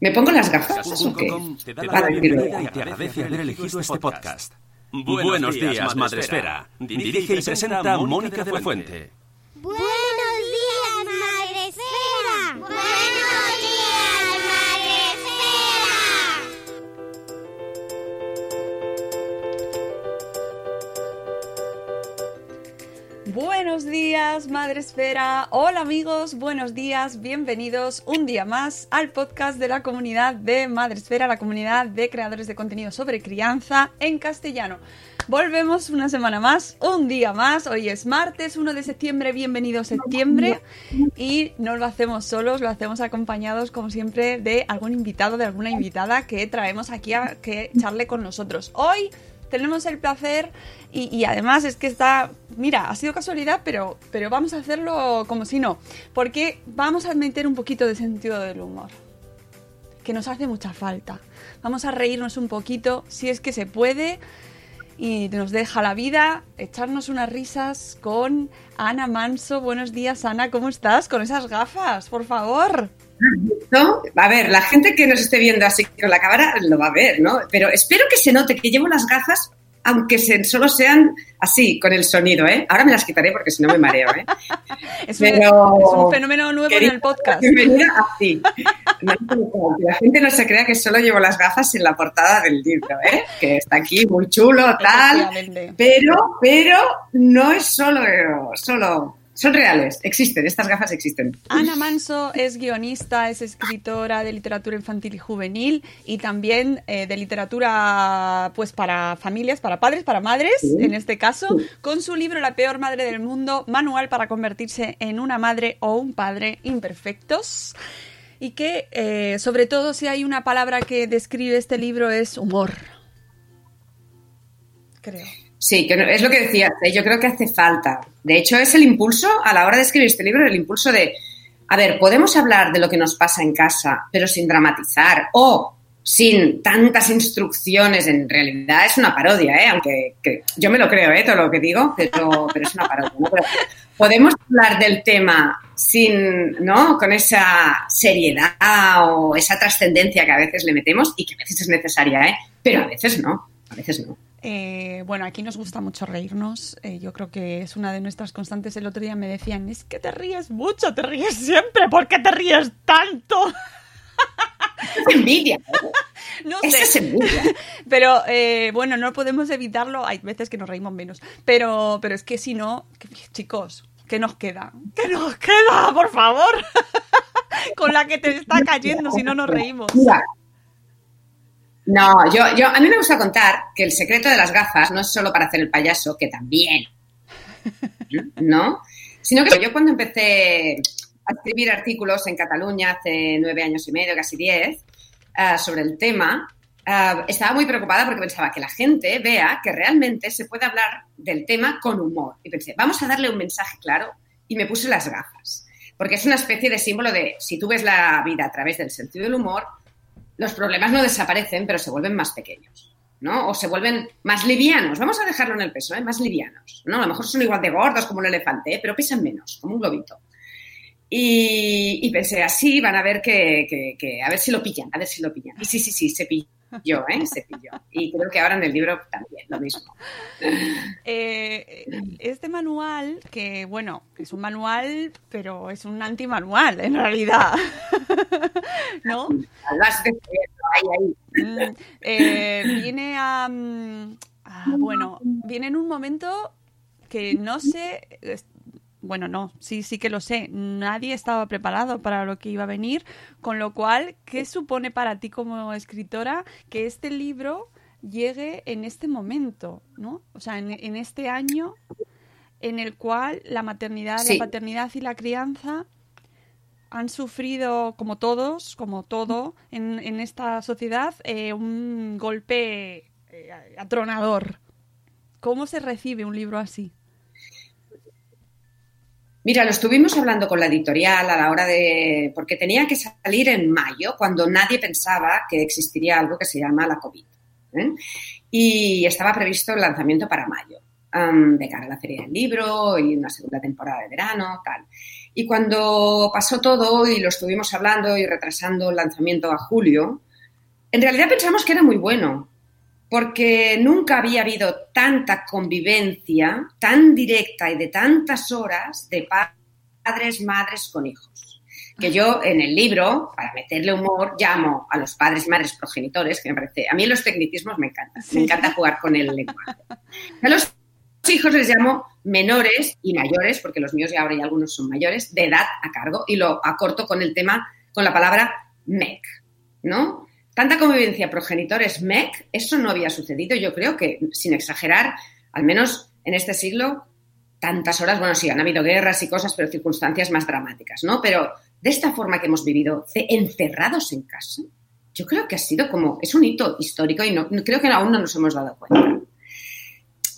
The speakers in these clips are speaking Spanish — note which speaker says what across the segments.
Speaker 1: ¿Me pongo las gafas o qué?
Speaker 2: te da la bienvenida y te agradece haber elegido este podcast. Buenos días, Madre Esfera. Dirige y presenta Mónica de la Fuente.
Speaker 3: Buenos días, Madre Esfera. Buenos días, Madre Esfera.
Speaker 4: Hola amigos, buenos días, bienvenidos un día más al podcast de la comunidad de Madre Esfera, la comunidad de creadores de contenido sobre crianza en castellano. Volvemos una semana más, un día más. Hoy es martes 1 de septiembre, bienvenido septiembre. Y no lo hacemos solos, lo hacemos acompañados, como siempre, de algún invitado, de alguna invitada que traemos aquí a que charle con nosotros. Hoy tenemos el placer y, además es que está, mira, ha sido casualidad, pero, pero vamos a hacerlo como si no, porque vamos a meter un poquito de sentido del humor, que nos hace mucha falta. Vamos a reírnos un poquito, si es que se puede, y nos deja la vida, echarnos unas risas con Ana Manso. Buenos días, Ana, ¿cómo estás? Con esas gafas, por favor.
Speaker 1: ¿No? A ver, la gente que nos esté viendo así con la cámara lo va a ver, ¿no? Pero espero que se note que llevo las gafas, aunque se- solo sean así, con el sonido, ¿eh? Ahora me las quitaré porque si no me mareo, ¿eh?
Speaker 4: Es,
Speaker 1: Pero-
Speaker 4: es un fenómeno nuevo en el podcast.
Speaker 1: Bienvenida así. La gente no se crea que solo llevo las gafas en la portada del libro, ¿eh? Que está aquí muy chulo, tal. Pero, pero no es solo, solo, son reales, existen, estas gafas existen.
Speaker 4: Ana Manso es guionista, es escritora de literatura infantil y juvenil y también eh, de literatura pues para familias, para padres, para madres, en este caso, con su libro La peor madre del mundo, manual para convertirse en una madre o un padre imperfectos. Y que, eh, sobre todo, si hay una palabra que describe este libro es humor. Creo.
Speaker 1: Sí, que es lo que decías, yo creo que hace falta. De hecho, es el impulso a la hora de escribir este libro, el impulso de, a ver, podemos hablar de lo que nos pasa en casa, pero sin dramatizar o sin tantas instrucciones. En realidad es una parodia, ¿eh? aunque que- yo me lo creo, ¿eh? todo lo que digo, pero, pero es una parodia. ¿no? Pero podemos hablar del tema sin, ¿no? Con esa seriedad o esa trascendencia que a veces le metemos y que a veces es necesaria, ¿eh? Pero a veces no, a veces no.
Speaker 4: Eh, bueno, aquí nos gusta mucho reírnos. Eh, yo creo que es una de nuestras constantes. El otro día me decían, es que te ríes mucho, te ríes siempre. ¿Por qué te ríes tanto?
Speaker 1: Es envidia.
Speaker 4: No
Speaker 1: Esa es
Speaker 4: sé.
Speaker 1: envidia.
Speaker 4: Pero eh, bueno, no podemos evitarlo. Hay veces que nos reímos menos. Pero, pero es que si no, que- chicos, ¿qué nos queda? ¿Qué nos queda, por favor? Con la que te está cayendo si no nos reímos.
Speaker 1: Mira. No, yo, yo, a mí me gusta contar que el secreto de las gafas no es solo para hacer el payaso, que también, ¿no? Sino que yo cuando empecé a escribir artículos en Cataluña hace nueve años y medio, casi diez, ah, sobre el tema, ah, estaba muy preocupada porque pensaba que la gente vea que realmente se puede hablar del tema con humor. Y pensé, vamos a darle un mensaje claro y me puse las gafas. Porque es una especie de símbolo de, si tú ves la vida a través del sentido del humor, los problemas no desaparecen, pero se vuelven más pequeños, ¿no? O se vuelven más livianos. Vamos a dejarlo en el peso, ¿eh? Más livianos, ¿no? A lo mejor son igual de gordos como un elefante, ¿eh? pero pesan menos, como un globito. Y, y pensé, así van a ver que, a ver si lo pillan, a ver si lo pillan. Y sí, sí, sí, se pilló. Pilló, ¿eh? Se pilló. Y creo que ahora en el libro también lo mismo.
Speaker 4: Eh, este manual, que bueno, es un manual, pero es un antimanual en realidad. ¿No? Mm, eh, viene a, mm, a, Bueno, viene en un momento que no sé bueno, no, sí, sí que lo sé, nadie estaba preparado para lo que iba a venir, con lo cual, ¿qué supone para ti como escritora que este libro llegue en este momento, ¿no? O sea, en, este año en el cual la maternidad, la paternidad y la crianza han sufrido, como todos, como todo en, en esta sociedad, eh, un golpe eh, atronador. ¿Cómo se recibe un libro así?
Speaker 1: Mira, lo estuvimos hablando con la editorial a la hora de. porque tenía que salir en mayo, cuando nadie pensaba que existiría algo que se llama la COVID. ¿eh? Y estaba previsto el lanzamiento para mayo, de cara a la Feria del Libro y una segunda temporada de verano, tal. Y cuando pasó todo y lo estuvimos hablando y retrasando el lanzamiento a julio, en realidad pensamos que era muy bueno, porque nunca había habido tanta convivencia tan directa y de tantas horas de padres, madres con hijos. Que yo en el libro, para meterle humor, llamo a los padres y madres progenitores, que me parece, a mí los tecnicismos me encantan, me encanta jugar con el lenguaje. A los hijos les llamo menores y mayores, porque los míos ya ahora y algunos son mayores, de edad a cargo, y lo acorto con el tema, con la palabra MEC, ¿no? Tanta convivencia progenitores-MEC, eso no había sucedido. Yo creo que, sin exagerar, al menos en este siglo, tantas horas, bueno, sí, han habido guerras y cosas, pero circunstancias más dramáticas, ¿no? Pero de esta forma que hemos vivido, encerrados en casa, yo creo que ha sido como, es un hito histórico y no, creo que aún no nos hemos dado cuenta.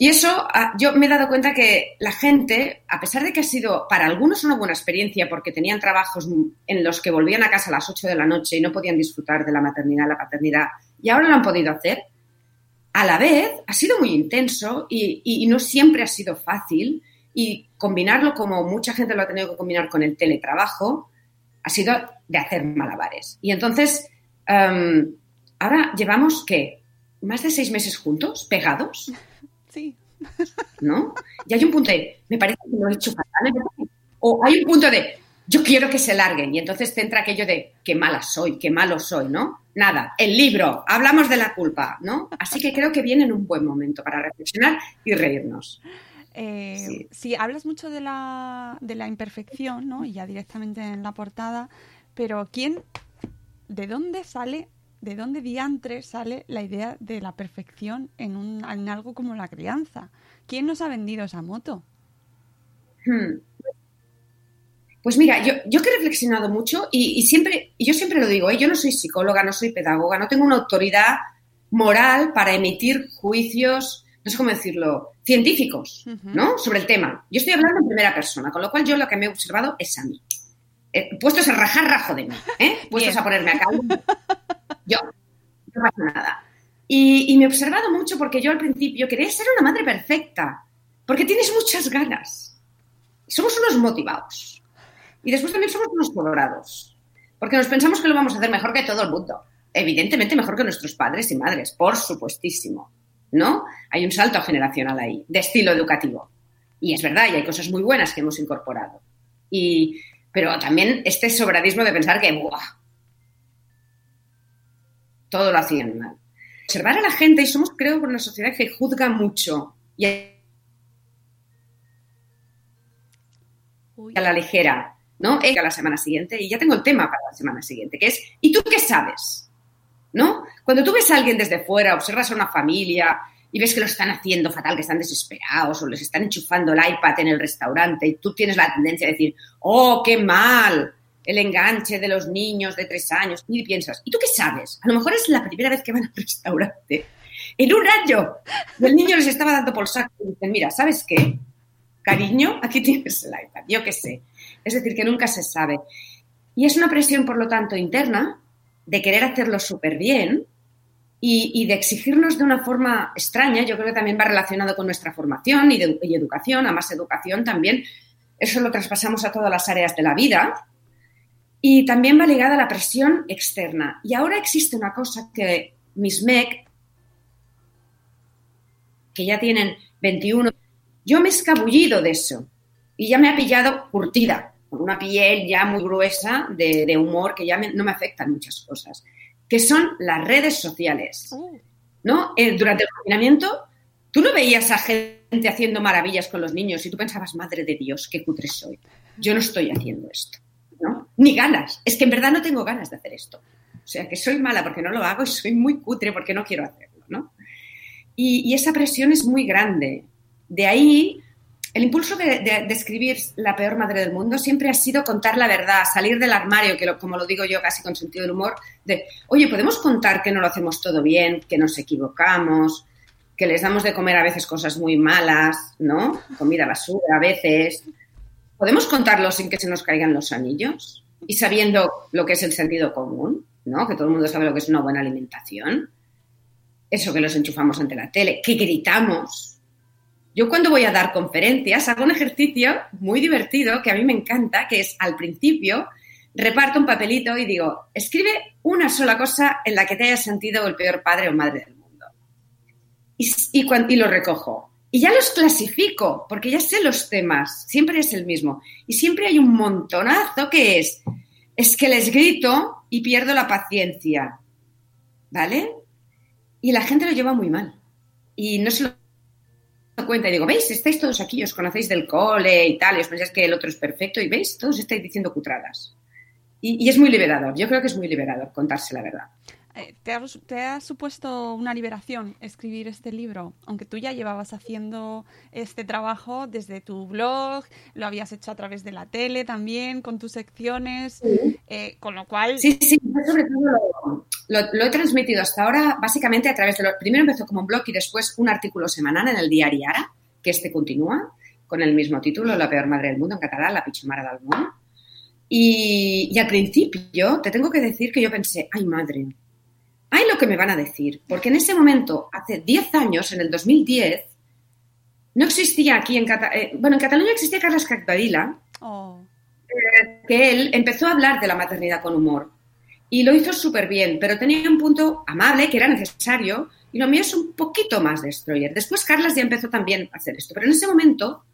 Speaker 1: Y eso, ah, yo me he dado cuenta que la gente, a pesar de que ha sido para algunos una buena experiencia porque tenían trabajos en los que volvían a casa a las 8 de la noche y no podían disfrutar de la maternidad, la paternidad, y ahora lo han podido hacer, a la vez ha sido muy intenso y, no siempre ha sido fácil y combinarlo como mucha gente lo ha tenido que combinar con el teletrabajo, ha sido de hacer malabares. Y entonces, em, ahora llevamos, ¿qué? ¿Más de seis meses juntos, pegados? ¿No? Y hay un punto de, me parece que lo he hecho fatal. O hay un punto de, yo quiero que se larguen. Y entonces te entra aquello de, qué mala soy, qué malo soy, ¿no? Nada, el libro, hablamos de la culpa, ¿no? Así que creo que viene en un buen momento para reflexionar y reírnos.
Speaker 4: Eh, sí. hablas mucho de la, de la imperfección, ¿no? Y ya directamente en la portada, pero ¿quién, de dónde sale ¿de dónde diantre sale la idea de la perfección en, un, en algo como la crianza? ¿Quién nos ha vendido esa moto?
Speaker 1: Hmm. Pues mira, yo, yo que he reflexionado mucho y, siempre, y yo siempre lo digo, ¿eh? yo no soy psicóloga, no soy pedagoga, no tengo una autoridad moral para emitir juicios, no sé cómo decirlo, científicos, ¿no? Sobre el tema. Yo estoy hablando en primera persona, con lo cual yo lo que me he observado es a mí. Eh, puestos a rajar, rajo de mí, ¿eh? Puestos a ponerme a cabo. Yo, no pasa nada. Y, me he observado mucho porque yo al principio quería ser una madre perfecta, porque tienes muchas ganas. Somos unos motivados. Y después también somos unos colorados, porque nos pensamos que lo vamos a hacer mejor que todo el mundo. Evidentemente mejor que nuestros padres y madres, por supuestísimo. ¿No? Hay un salto generacional ahí, de estilo educativo. Y es verdad, y hay cosas muy buenas que hemos incorporado. Y, pero también este sobradismo de pensar que, ¡buah! Todo lo hacían mal. Observar a la gente, y somos, creo, una sociedad que juzga mucho y a la ligera, ¿no? A la semana siguiente, y ya tengo el tema para la semana siguiente, que es, ¿y tú qué sabes? ¿No? Cuando tú ves a alguien desde fuera, observas a una familia y ves que lo están haciendo fatal, que están desesperados o les están enchufando el iPad en el restaurante y tú tienes la tendencia a decir, oh, qué mal, el enganche de los niños de tres años, y piensas, ¿y tú qué sabes? A lo mejor es la primera vez que van al restaurante. En un año, el niño les estaba dando por saco y dicen, mira, ¿sabes qué? Cariño, aquí tienes el iPad, yo qué sé. Es decir, que nunca se sabe. Y es una presión, por lo tanto, interna de querer hacerlo súper bien y, de exigirnos de una forma extraña. Yo creo que también va relacionado con nuestra formación y, de, y educación, a más educación también. Eso lo traspasamos a todas las áreas de la vida y también va ligada a la presión externa. Y ahora existe una cosa que mis MEC, que ya tienen 21, yo me he escabullido de eso y ya me ha pillado curtida, con una piel ya muy gruesa de, de humor que ya me- no me afectan muchas cosas, que son las redes sociales. ¿No? Eh, durante el confinamiento, tú no veías a gente haciendo maravillas con los niños y tú pensabas, madre de Dios, qué cutre soy. Yo no estoy haciendo esto, ¿no? Ni ganas. Es que en verdad no tengo ganas de hacer esto. O sea, que soy mala porque no lo hago y soy muy cutre porque no quiero hacerlo, ¿no? Y, esa presión es muy grande. De ahí, el impulso de escribir La peor madre del mundo siempre ha sido contar la verdad, salir del armario, que lo- como lo digo yo casi con sentido del humor, de, oye, podemos contar que no lo hacemos todo bien, que nos equivocamos, que les damos de comer a veces cosas muy malas, ¿no? Comida basura a veces. ¿Podemos contarlo sin que se nos caigan los anillos? Y sabiendo lo que es el sentido común, ¿no? Que todo el mundo sabe lo que es una buena alimentación. Eso que los enchufamos ante la tele, que gritamos. Yo cuando voy a dar conferencias hago un ejercicio muy divertido que a mí me encanta, que es al principio reparto un papelito y digo, escribe una sola cosa en la que te hayas sentido el peor padre o madre del mundo. Y, y, cuan- y lo recojo. Y ya los clasifico, porque ya sé los temas, siempre es el mismo. Y siempre hay un montonazo que es, es que les grito y pierdo la paciencia. ¿Vale? Y la gente lo lleva muy mal. Y no se lo cuenta y digo, ¿veis? Estáis todos aquí, os conocéis del cole y tal, y os pensáis que el otro es perfecto, y veis, todos estáis diciendo cutradas. Y, y es muy liberador, yo creo que es muy liberador contarse la verdad.
Speaker 4: Eh, ¿Te ha, te ha supuesto una liberación escribir este libro? Aunque tú ya llevabas haciendo este trabajo desde tu blog, lo habías hecho a través de la tele también, con tus secciones, eh, con lo cual...
Speaker 1: Sí, sí, yo sobre todo lo, lo- lo he transmitido hasta ahora básicamente a través de lo, primero empezó como un blog y después un artículo semanal en el diario Ara, que este continúa, con el mismo título, La peor madre del mundo, en catalán, La pitxomara del mundo. Y, y al principio te tengo que decir que yo pensé, ay madre, ay lo que me van a decir, porque en ese momento, hace 10 años, en el 2010, no existía aquí en Cataluña, bueno, en Cataluña existía Carles Capdevila,
Speaker 4: Oh,
Speaker 1: que él empezó a hablar de la maternidad con humor. Y lo hizo súper bien, pero tenía un punto amable que era necesario y lo mío es un poquito más destroyer. Después Carlas ya empezó también a hacer esto, pero en ese momento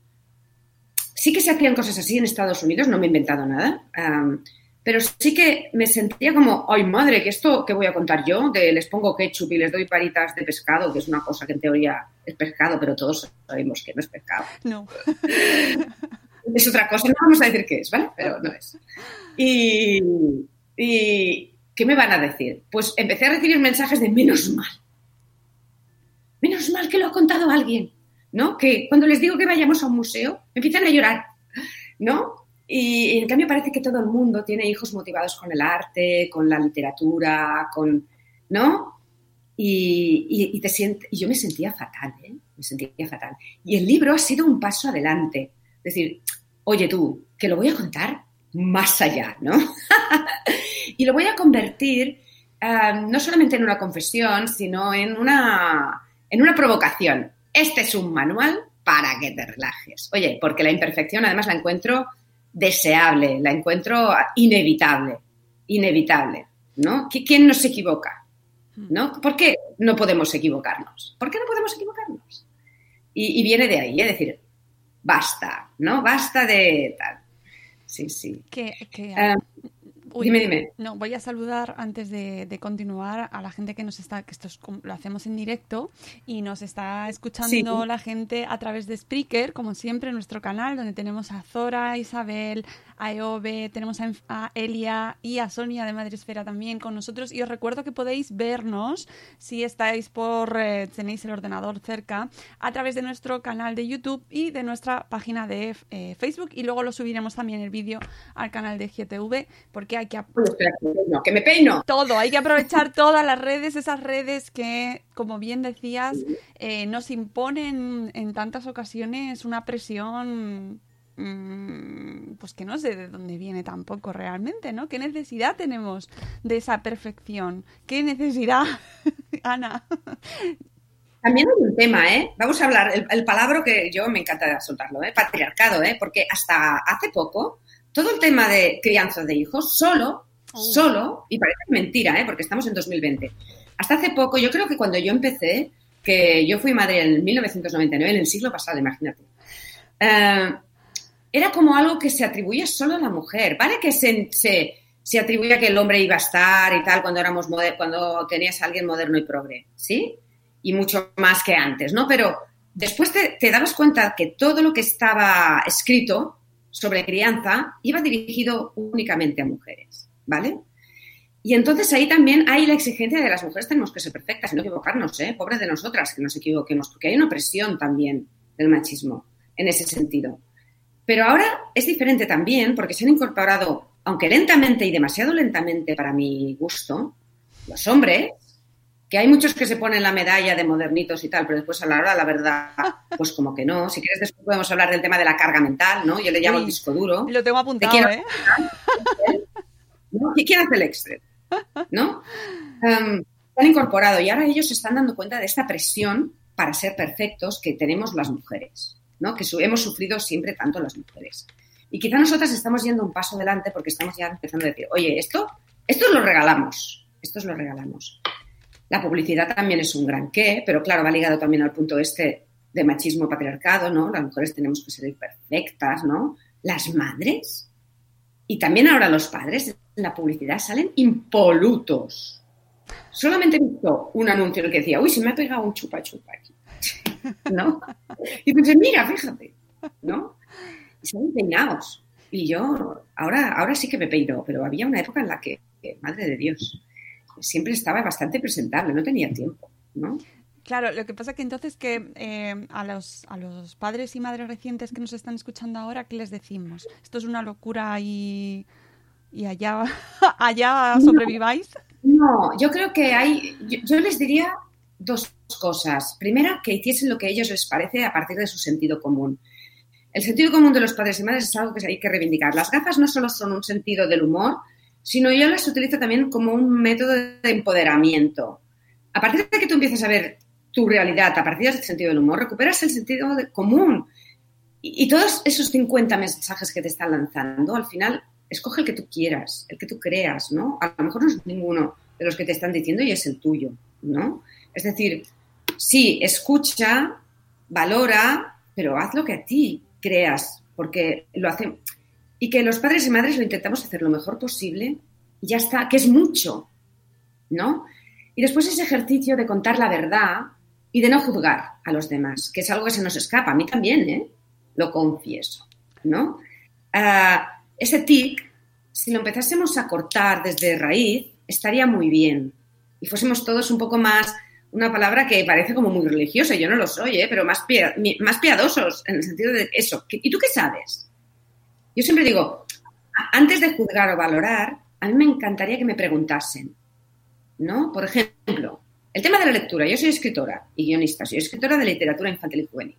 Speaker 1: sí que se hacían cosas así en Estados Unidos, no me he inventado nada, pero sí que me sentía como, ay madre, que esto que voy a contar yo, de les pongo ketchup y les doy paritas de pescado, que es una cosa que en teoría es pescado, pero todos sabemos que no es pescado
Speaker 4: no.
Speaker 1: es otra cosa, no vamos a decir qué es, ¿vale? Pero no es. Y, y ¿qué me van a decir? Pues empecé a recibir mensajes de menos mal. Menos mal que lo ha contado alguien, ¿no? Que cuando les digo que vayamos a un museo, empiezan a llorar, ¿no? Y, y en cambio parece que todo el mundo tiene hijos motivados con el arte, con la literatura, con, ¿no? Y, y- y te siente, y yo me sentía fatal, ¿eh? Me sentía fatal. Y el libro ha sido un paso adelante. Es decir, oye tú, que lo voy a contar más allá, ¿no? y lo voy a convertir ah, no solamente en una confesión, sino en una, en una provocación. Este es un manual para que te relajes. Oye, porque la imperfección además la encuentro deseable, la encuentro inevitable, inevitable, ¿no? ¿Qui- ¿Quién no se equivoca? ¿No? ¿Por qué no podemos equivocarnos? ¿Por qué no podemos equivocarnos? Y, y viene de ahí, es decir, basta, ¿no? Basta de tal. Sí, sí.
Speaker 4: Que, que-
Speaker 1: Ah,
Speaker 4: Uy,
Speaker 1: dime, dime.
Speaker 4: No, voy a saludar antes de, de continuar a la gente que nos está, que esto es lo hacemos en directo y nos está escuchando
Speaker 1: Sí.
Speaker 4: la gente a través de Spreaker, como siempre, en nuestro canal, donde tenemos a Zora, Isabel, a Eove, tenemos a, a Elia y a Sonia de Madresfera también con nosotros. Y os recuerdo que podéis vernos si estáis por, eh, tenéis el ordenador cerca, a través de nuestro canal de YouTube y de nuestra página de eh, Facebook. Y luego lo subiremos también el vídeo al canal de GTV, porque hay que
Speaker 1: me peino.
Speaker 4: todo, hay que aprovechar todas las redes, esas redes que, como bien decías, eh, nos imponen en tantas ocasiones una presión, mm, pues que no sé de dónde viene tampoco realmente, ¿no? ¿Qué necesidad tenemos de esa perfección? ¿Qué necesidad, Ana?
Speaker 1: También hay un tema, ¿eh? Vamos a hablar, el, el palabra que yo me encanta soltarlo, ¿eh? Patriarcado, ¿eh? Porque hasta hace poco, todo el tema de crianza de hijos, solo, solo, y parece mentira, ¿eh? Porque estamos en 2020, hasta hace poco, yo creo que cuando yo empecé, que yo fui madre en 1999, en el siglo pasado, imagínate, eh, era como algo que se atribuía solo a la mujer, ¿vale? Que se, se, se atribuía que el hombre iba a estar y tal cuando éramos cuando tenías a alguien moderno y progre, ¿sí? Y mucho más que antes, ¿no? Pero después te, te dabas cuenta que todo lo que estaba escrito sobre crianza iba dirigido únicamente a mujeres, ¿vale? Y entonces ahí también hay la exigencia de las mujeres, tenemos que ser perfectas y no equivocarnos, ¿eh? Pobres de nosotras que nos equivoquemos, porque hay una presión también del machismo en ese sentido. Pero ahora es diferente también porque se han incorporado, aunque lentamente y demasiado lentamente para mi gusto, los hombres, que hay muchos que se ponen la medalla de modernitos y tal, pero después a la hora, la verdad, pues como que no. Si quieres, después podemos hablar del tema de la carga mental, ¿no? Yo le llamo
Speaker 4: Uy,
Speaker 1: el disco duro.
Speaker 4: Lo tengo apuntado,
Speaker 1: quiero-
Speaker 4: ¿eh?
Speaker 1: ¿no? ¿Y quién hace el extra? ¿No? Se han incorporado y ahora ellos se están dando cuenta de esta presión para ser perfectos que tenemos las mujeres, ¿no? Que su- hemos sufrido siempre tanto las mujeres. Y quizá nosotras estamos yendo un paso adelante porque estamos ya empezando a decir, oye, esto, esto lo regalamos, esto lo regalamos. La publicidad también es un gran qué, pero claro, va ligado también al punto este de machismo patriarcado, ¿no? Las mujeres tenemos que ser perfectas, ¿no? Las madres y también ahora los padres la publicidad salen impolutos. Solamente he visto un anuncio en el que decía, uy, se me ha pegado un chupa chupa aquí. ¿No? Y pensé, mira, fíjate, ¿no? Y salen peinados. Y yo, ahora, ahora sí que me peino, pero había una época en la que, madre de Dios, siempre estaba bastante presentable, no tenía tiempo, ¿no?
Speaker 4: Claro, lo que pasa que entonces que eh, a, los, a los padres y madres recientes que nos están escuchando ahora, ¿qué les decimos? ¿Esto es una locura y, y allá, allá sobreviváis?
Speaker 1: No, yo creo que hay, yo, yo les diría dos cosas. Primera, que hiciesen lo que a ellos les parece a partir de su sentido común. El sentido común de los padres y madres es algo que hay que reivindicar. Las gafas no solo son un sentido del humor, sino yo las utilizo también como un método de empoderamiento. A partir de que tú empiezas a ver tu realidad a partir del sentido del humor, recuperas el sentido de común. Y, y, todos esos 50 mensajes que te están lanzando, al final, escoge el que tú quieras, el que tú creas, ¿no? A lo mejor no es ninguno de los que te están diciendo y es el tuyo, ¿no? Es decir, sí, escucha, valora, pero haz lo que a ti creas, porque lo hacen. Y que los padres y madres lo intentamos hacer lo mejor posible y ya está, que es mucho, ¿no? Y después ese ejercicio de contar la verdad y de no juzgar a los demás, que es algo que se nos escapa, a mí también, ¿eh? Lo confieso, ¿no? Uh, ese tic, si lo empezásemos a cortar desde raíz, estaría muy bien. Y fuésemos todos un poco más, una palabra que parece como muy religiosa, yo no lo soy, ¿eh? pero más, pia más piadosos, en el sentido de eso. ¿Y tú qué sabes? Yo siempre digo, antes de juzgar o valorar, a mí me encantaría que me preguntasen, ¿no? Por ejemplo, el tema de la lectura. Yo soy escritora y guionista, soy escritora de literatura infantil y juvenil.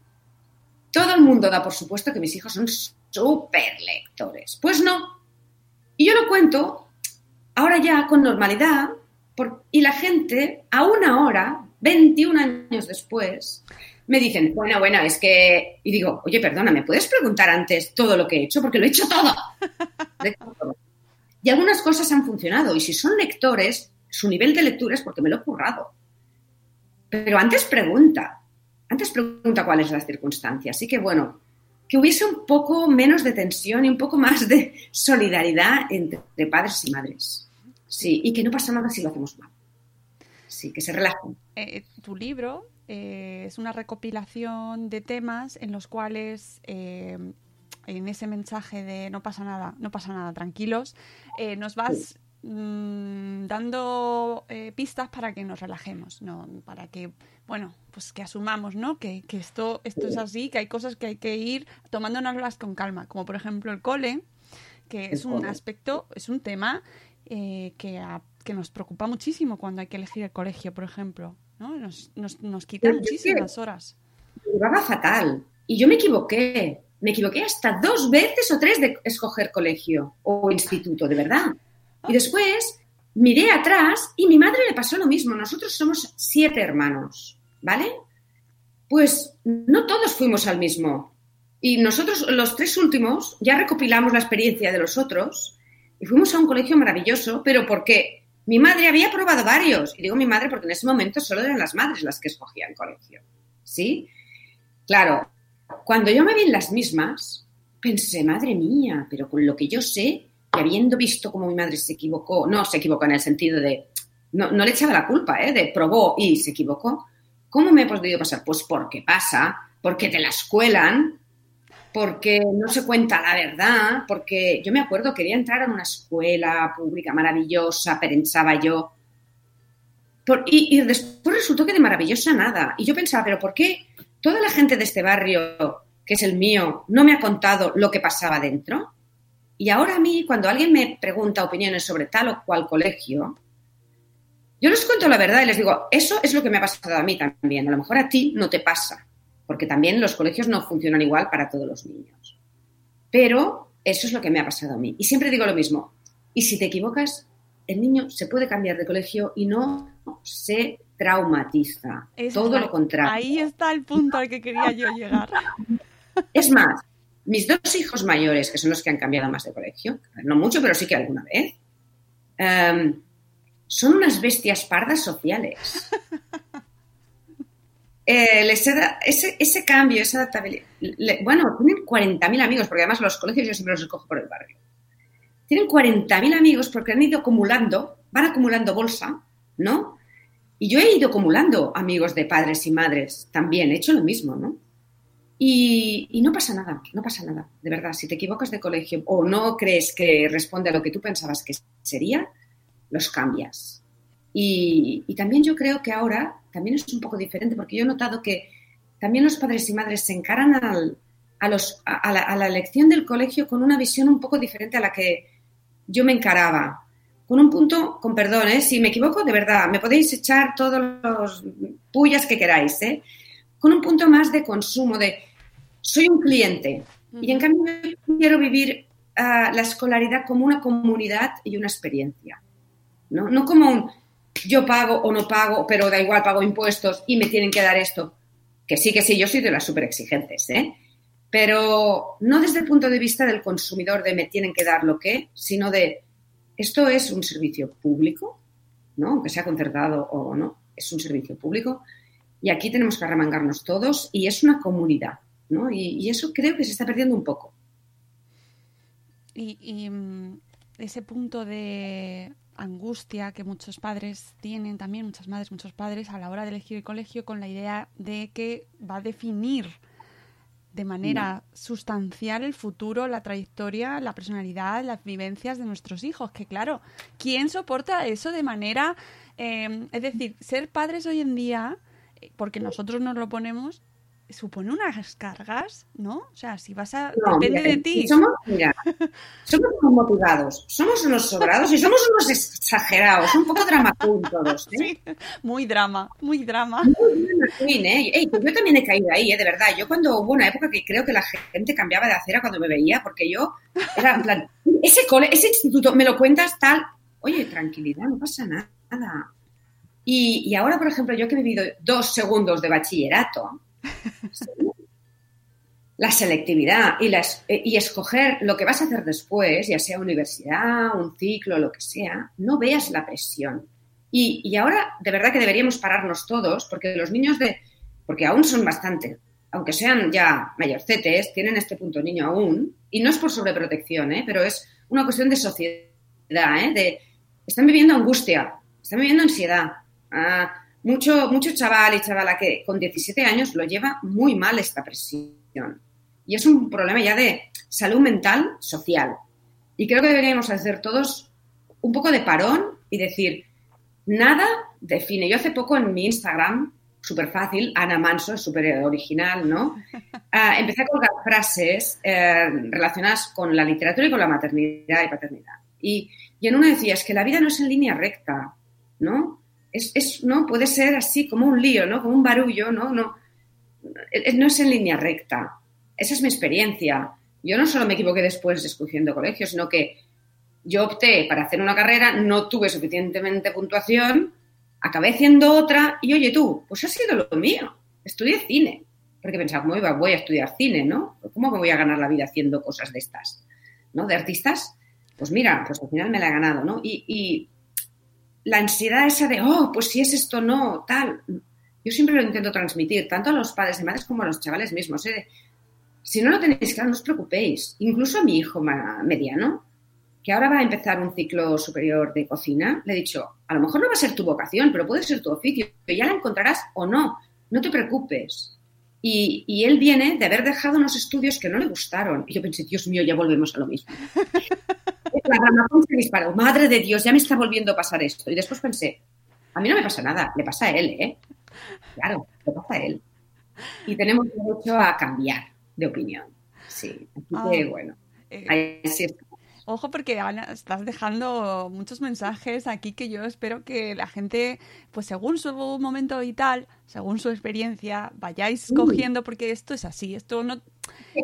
Speaker 1: Todo el mundo da por supuesto que mis hijos son súper lectores. Pues no. Y yo lo cuento ahora ya con normalidad y la gente a una hora, 21 años después, me dicen, bueno, bueno, es que... Y digo, oye, perdona, ¿me puedes preguntar antes todo lo que he hecho? Porque lo he hecho todo. Y algunas cosas han funcionado. Y si son lectores, su nivel de lectura es porque me lo he currado. Pero antes pregunta. Antes pregunta cuál es la circunstancia. Así que, bueno, que hubiese un poco menos de tensión y un poco más de solidaridad entre padres y madres. Sí, y que no pasa nada si lo hacemos mal. Sí, que se relajen.
Speaker 4: Eh, tu libro eh, es una recopilación de temas en los cuales, eh, en ese mensaje de no pasa nada, no pasa nada, tranquilos, eh, nos vas mmm, dando pistas para que nos relajemos, ¿no? Para que, bueno, pues que asumamos, ¿no? Que, que esto, esto es así, que hay cosas que hay que ir tomándonoslas con calma, como por ejemplo el cole, que es un aspecto, es un tema que, a, que nos preocupa muchísimo cuando hay que elegir el colegio, por ejemplo. ¿No? Nos, nos, nos quita
Speaker 1: Pero
Speaker 4: muchísimas horas.
Speaker 1: Me llevaba fatal. Y yo me equivoqué. Me equivoqué hasta dos veces o tres de escoger colegio o instituto, de verdad. Y después miré atrás y mi madre le pasó lo mismo. Nosotros somos siete hermanos, ¿vale? Pues no todos fuimos al mismo. Y nosotros, los tres últimos, ya recopilamos la experiencia de los otros y fuimos a un colegio maravilloso, pero porque Mi madre había probado varios, y digo mi madre porque en ese momento solo eran las madres las que escogían colegio. ¿Sí? Claro, cuando yo me vi en las mismas, pensé, madre mía, pero con lo que yo sé, y habiendo visto cómo mi madre se equivocó, no se equivocó en el sentido de, no, no le echaba la culpa, ¿eh? de probó y se equivocó, ¿cómo me he podido pasar? Pues porque pasa, porque te la escuelan, porque no se cuenta la verdad, porque yo me acuerdo, quería entrar a una escuela pública maravillosa, pensaba yo, y, y, después resultó que de maravillosa nada. Y yo pensaba, pero ¿por qué toda la gente de este barrio, que es el mío, no me ha contado lo que pasaba dentro? Y ahora a mí, cuando alguien me pregunta opiniones sobre tal o cual colegio, yo les cuento la verdad y les digo, eso es lo que me ha pasado a mí también. A lo mejor a ti no te pasa, porque también los colegios no funcionan igual para todos los niños. Pero eso es lo que me ha pasado a mí. Y siempre digo lo mismo. Y si te equivocas, el niño se puede cambiar de colegio y no se traumatiza. Es todo lo contrario.
Speaker 4: Ahí está el punto al que quería yo llegar.
Speaker 1: Es más, mis dos hijos mayores, que son los que han cambiado más de colegio, no mucho, pero sí que alguna vez, um, son unas bestias pardas sociales. Eh, les da ese, ese, cambio, esa adaptabilidad. Le, bueno, tienen 40.000 amigos, porque además los colegios yo siempre los escojo por el barrio. Tienen 40.000 amigos porque han ido acumulando, van acumulando bolsa, ¿no? Y yo he ido acumulando amigos de padres y madres también, he hecho lo mismo, ¿no? Y, y, no pasa nada, no pasa nada, de verdad. Si te equivocas de colegio o no crees que responde a lo que tú pensabas que sería, los cambias. Y, y, también yo creo que ahora también es un poco diferente, porque yo he notado que también los padres y madres se encaran al, a, los, a, la, a, la, elección del colegio con una visión un poco diferente a la que yo me encaraba. Con un punto, con perdón, ¿eh? si me equivoco, de verdad, me podéis echar todos los pullas que queráis, ¿eh? con un punto más de consumo, de soy un cliente. Y en cambio quiero vivir uh, la escolaridad como una comunidad y una experiencia. ¿no? no como un yo pago o no pago, pero da igual, pago impuestos y me tienen que dar esto. Que sí, que sí, yo soy de las súper exigentes, ¿eh? Pero no desde el punto de vista del consumidor de me tienen que dar lo que, sino de esto es un servicio público, ¿no? Aunque sea concertado o no, es un servicio público. Y aquí tenemos que arremangarnos todos y es una comunidad, ¿no? Y, eso creo que se está perdiendo un poco.
Speaker 4: Y, y ese punto de angustia que muchos padres tienen también, muchas madres, muchos padres, a la hora de elegir el colegio con la idea de que va a definir de manera no. sustancial el futuro, la trayectoria, la personalidad, las vivencias de nuestros hijos. Que claro, ¿quién soporta eso de manera... Eh, es decir, ser padres hoy en día, porque nosotros nos lo ponemos, supone unas cargas, ¿no? O sea, si vas a...
Speaker 1: No,
Speaker 4: depende
Speaker 1: mira,
Speaker 4: de ti.
Speaker 1: Somos, mira, somos unos motivados, somos unos sobrados y somos unos exagerados, un poco drama queen todos, ¿eh?
Speaker 4: Sí, muy drama, muy drama.
Speaker 1: Muy drama queen, ¿eh? Ey, pues yo también he caído ahí, ¿eh? De verdad. Yo cuando hubo una época que creo que la gente cambiaba de acera cuando me veía, porque yo era en plan, ese cole, ese instituto, me lo cuentas tal, oye, tranquilidad, no pasa nada. Y, y ahora, por ejemplo, yo que he vivido dos segundos de bachillerato, la selectividad y, las, y, escoger lo que vas a hacer después, ya sea universidad, un ciclo, lo que sea, no veas la presión. Y, y, ahora de verdad que deberíamos pararnos todos, porque los niños de, porque aún son bastante, aunque sean ya mayorcetes, tienen este punto niño aún, y no es por sobreprotección, ¿eh? pero es una cuestión de sociedad, ¿eh? de, están viviendo angustia, están viviendo ansiedad. Ah, mucho, mucho chaval y chavala que con 17 años lo lleva muy mal esta presión. Y es un problema ya de salud mental, social. Y creo que deberíamos hacer todos un poco de parón y decir, nada define. Yo hace poco en mi Instagram, súper fácil, Ana Manso, súper original, ¿no? Uh, empecé a colgar frases eh, relacionadas con la literatura y con la maternidad y paternidad. Y, y en una decía, es que la vida no es en línea recta, ¿no? Es, ¿no? Puede ser así como un lío, ¿no? Como un barullo, ¿no? No, no es en línea recta. Esa es mi experiencia. Yo no solo me equivoqué después escogiendo colegio, sino que yo opté para hacer una carrera, no tuve suficientemente puntuación, acabé haciendo otra y oye tú, pues ha sido lo mío. Estudié cine. Porque pensaba, ¿cómo iba? Voy a estudiar cine, ¿no? ¿Cómo me voy a ganar la vida haciendo cosas de estas? ¿No? De artistas. Pues mira, pues al final me la he ganado, ¿no? Y, y la ansiedad esa de, oh, pues si es esto, no, tal. Yo siempre lo intento transmitir, tanto a los padres y madres como a los chavales mismos. ¿eh? Si no lo tenéis claro, no os preocupéis. Incluso a mi hijo mediano, que ahora va a empezar un ciclo superior de cocina, le he dicho, a lo mejor no va a ser tu vocación, pero puede ser tu oficio, ya la encontrarás o no, no te preocupes. Y, y, él viene de haber dejado unos estudios que no le gustaron. Y yo pensé, Dios mío, ya volvemos a lo mismo. La ramazón se disparó. Madre de Dios, ya me está volviendo a pasar esto. Y después pensé, a mí no me pasa nada, le pasa a él, ¿eh? Claro, le pasa a él. Y tenemos derecho a cambiar de opinión. Sí, así que
Speaker 4: Ah,
Speaker 1: bueno,
Speaker 4: eh,
Speaker 1: ahí sí
Speaker 4: Ojo porque Ana, estás dejando muchos mensajes aquí que yo espero que la gente, pues según su momento vital, según su experiencia, vayáis cogiendo porque esto es así, esto no...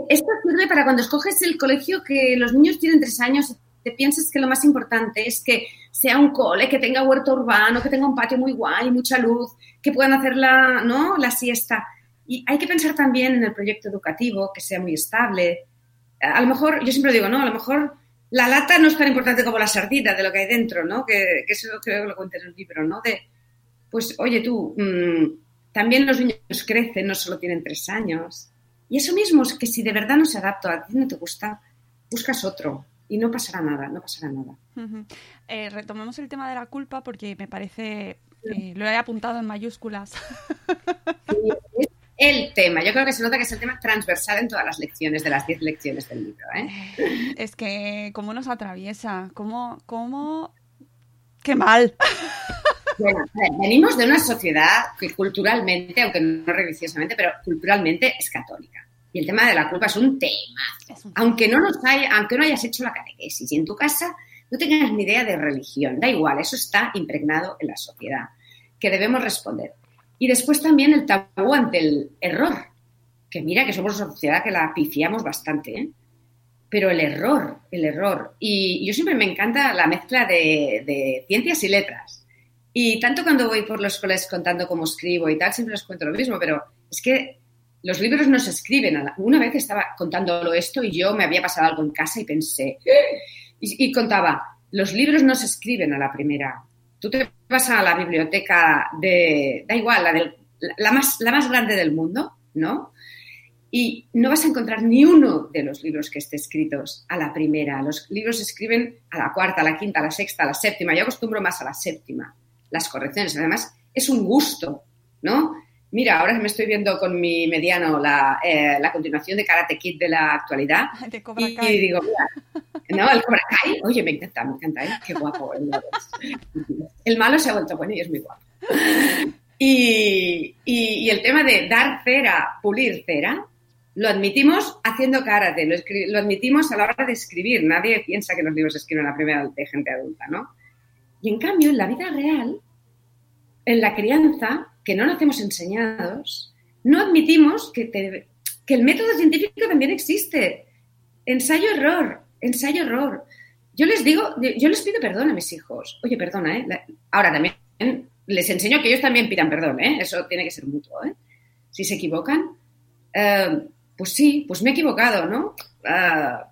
Speaker 1: Esto sirve para cuando escoges el colegio que los niños tienen tres años, te piensas que lo más importante es que sea un cole, que tenga huerto urbano, que tenga un patio muy guay, mucha luz, que puedan hacer la, ¿no? la siesta. Y hay que pensar también en el proyecto educativo, que sea muy estable. A lo mejor, yo siempre digo, ¿no? A lo mejor la lata no es tan importante como la sardina de lo que hay dentro, ¿no? Que, eso creo que lo cuento en el libro, ¿no? Pues, oye tú, mmm, también los niños crecen, no solo tienen tres años. Y eso mismo es que si de verdad no se adapta, a ti no te gusta, buscas otro y no pasará nada, no pasará nada.
Speaker 4: Uh -huh. eh, retomemos el tema de la culpa porque me parece, eh, lo he apuntado en mayúsculas.
Speaker 1: Sí, es el tema, yo creo que se nota que es el tema transversal en todas las lecciones, de las diez lecciones del libro. ¿eh?
Speaker 4: Es que, ¿cómo nos atraviesa? ¿Cómo, cómo... ¡Qué mal!
Speaker 1: Bueno, venimos de una sociedad que culturalmente, aunque no religiosamente, pero culturalmente es católica. Y el tema de la culpa es un tema. Es un... Aunque, no nos haya, aunque no hayas hecho la catequesis y en tu casa no tengas ni idea de religión, da igual, eso está impregnado en la sociedad, que debemos responder. Y después también el tabú ante el error, que mira que somos una sociedad que la pifiamos bastante, ¿eh? pero el error, el error. Y yo siempre me encanta la mezcla de, de ciencias y letras. Y tanto cuando voy por los colegios contando cómo escribo y tal, siempre les cuento lo mismo, pero es que los libros no se escriben. Una vez estaba contándolo esto y yo me había pasado algo en casa y pensé, y, y, contaba, los libros no se escriben a la primera. Tú te vas a la biblioteca de, da igual, la, del, la, más, la más grande del mundo, ¿no? Y no vas a encontrar ni uno de los libros que esté escritos a la primera. Los libros se escriben a la cuarta, a la quinta, a la sexta, a la séptima. Yo acostumbro más a la séptima, las correcciones. Además, es un gusto, ¿no? Mira, ahora me estoy viendo con mi mediano la, eh, la continuación de Karate Kid de la actualidad.
Speaker 4: De Cobra Kai.
Speaker 1: y digo, mira, ¿no? El Cobra Kai, oye, me encanta, me encanta, ¿eh? Qué guapo. El, el malo se ha vuelto bueno y es muy guapo. Y, y, y, el tema de dar cera, pulir cera, lo admitimos haciendo karate, lo, lo, admitimos a la hora de escribir. Nadie piensa que los libros se escriben a la primera de gente adulta, ¿no? Y en cambio, en la vida real, en la crianza, que no nacemos enseñados, no admitimos que, te, que el método científico también existe. Ensayo-error, ensayo-error. Yo les digo, yo les pido perdón a mis hijos. Oye, perdona, ¿eh? Ahora también les enseño que ellos también pidan perdón, ¿eh? Eso tiene que ser mutuo, ¿eh? Si se equivocan, uh, pues sí, pues me he equivocado, ¿no? Uh,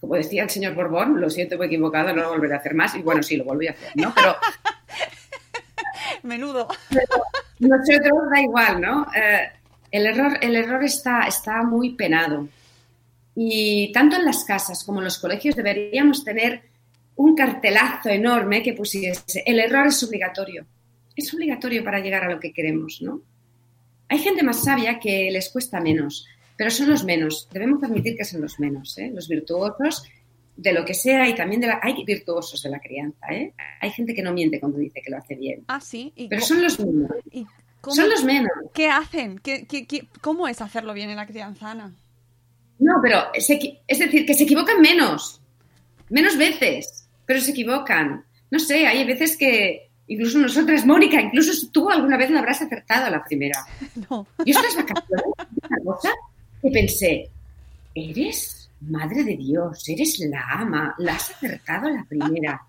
Speaker 1: como decía el señor Borbón, lo siento, me he equivocado, no lo volveré a hacer más. Y bueno, sí, lo volví a hacer, ¿no? Pero...
Speaker 4: Menudo.
Speaker 1: Pero nosotros da igual, ¿no? Uh, el error, el error está, está muy penado. Y tanto en las casas como en los colegios deberíamos tener un cartelazo enorme que pusiese, el error es obligatorio. Es obligatorio para llegar a lo que queremos, ¿no? Hay gente más sabia que les cuesta menos, pero son los menos. Debemos admitir que son los menos, ¿eh? Los virtuosos de lo que sea y también de la... Hay virtuosos de la crianza, ¿eh? Hay gente que no miente cuando dice que lo hace bien.
Speaker 4: Ah, sí. ¿Y
Speaker 1: pero son los menos.
Speaker 4: ¿Y
Speaker 1: son los menos.
Speaker 4: ¿Qué hacen? ¿Qué, qué, qué, cómo es hacerlo bien en la crianza, Ana?
Speaker 1: No, pero se, es decir, que se equivocan menos, menos veces, pero se equivocan. No sé, hay veces que incluso nosotras, Mónica, incluso tú alguna vez no habrás acertado a la primera.
Speaker 4: No.
Speaker 1: Yo estas vacaciones, una cosa que pensé, eres madre de Dios, eres la ama, la has acertado a la primera.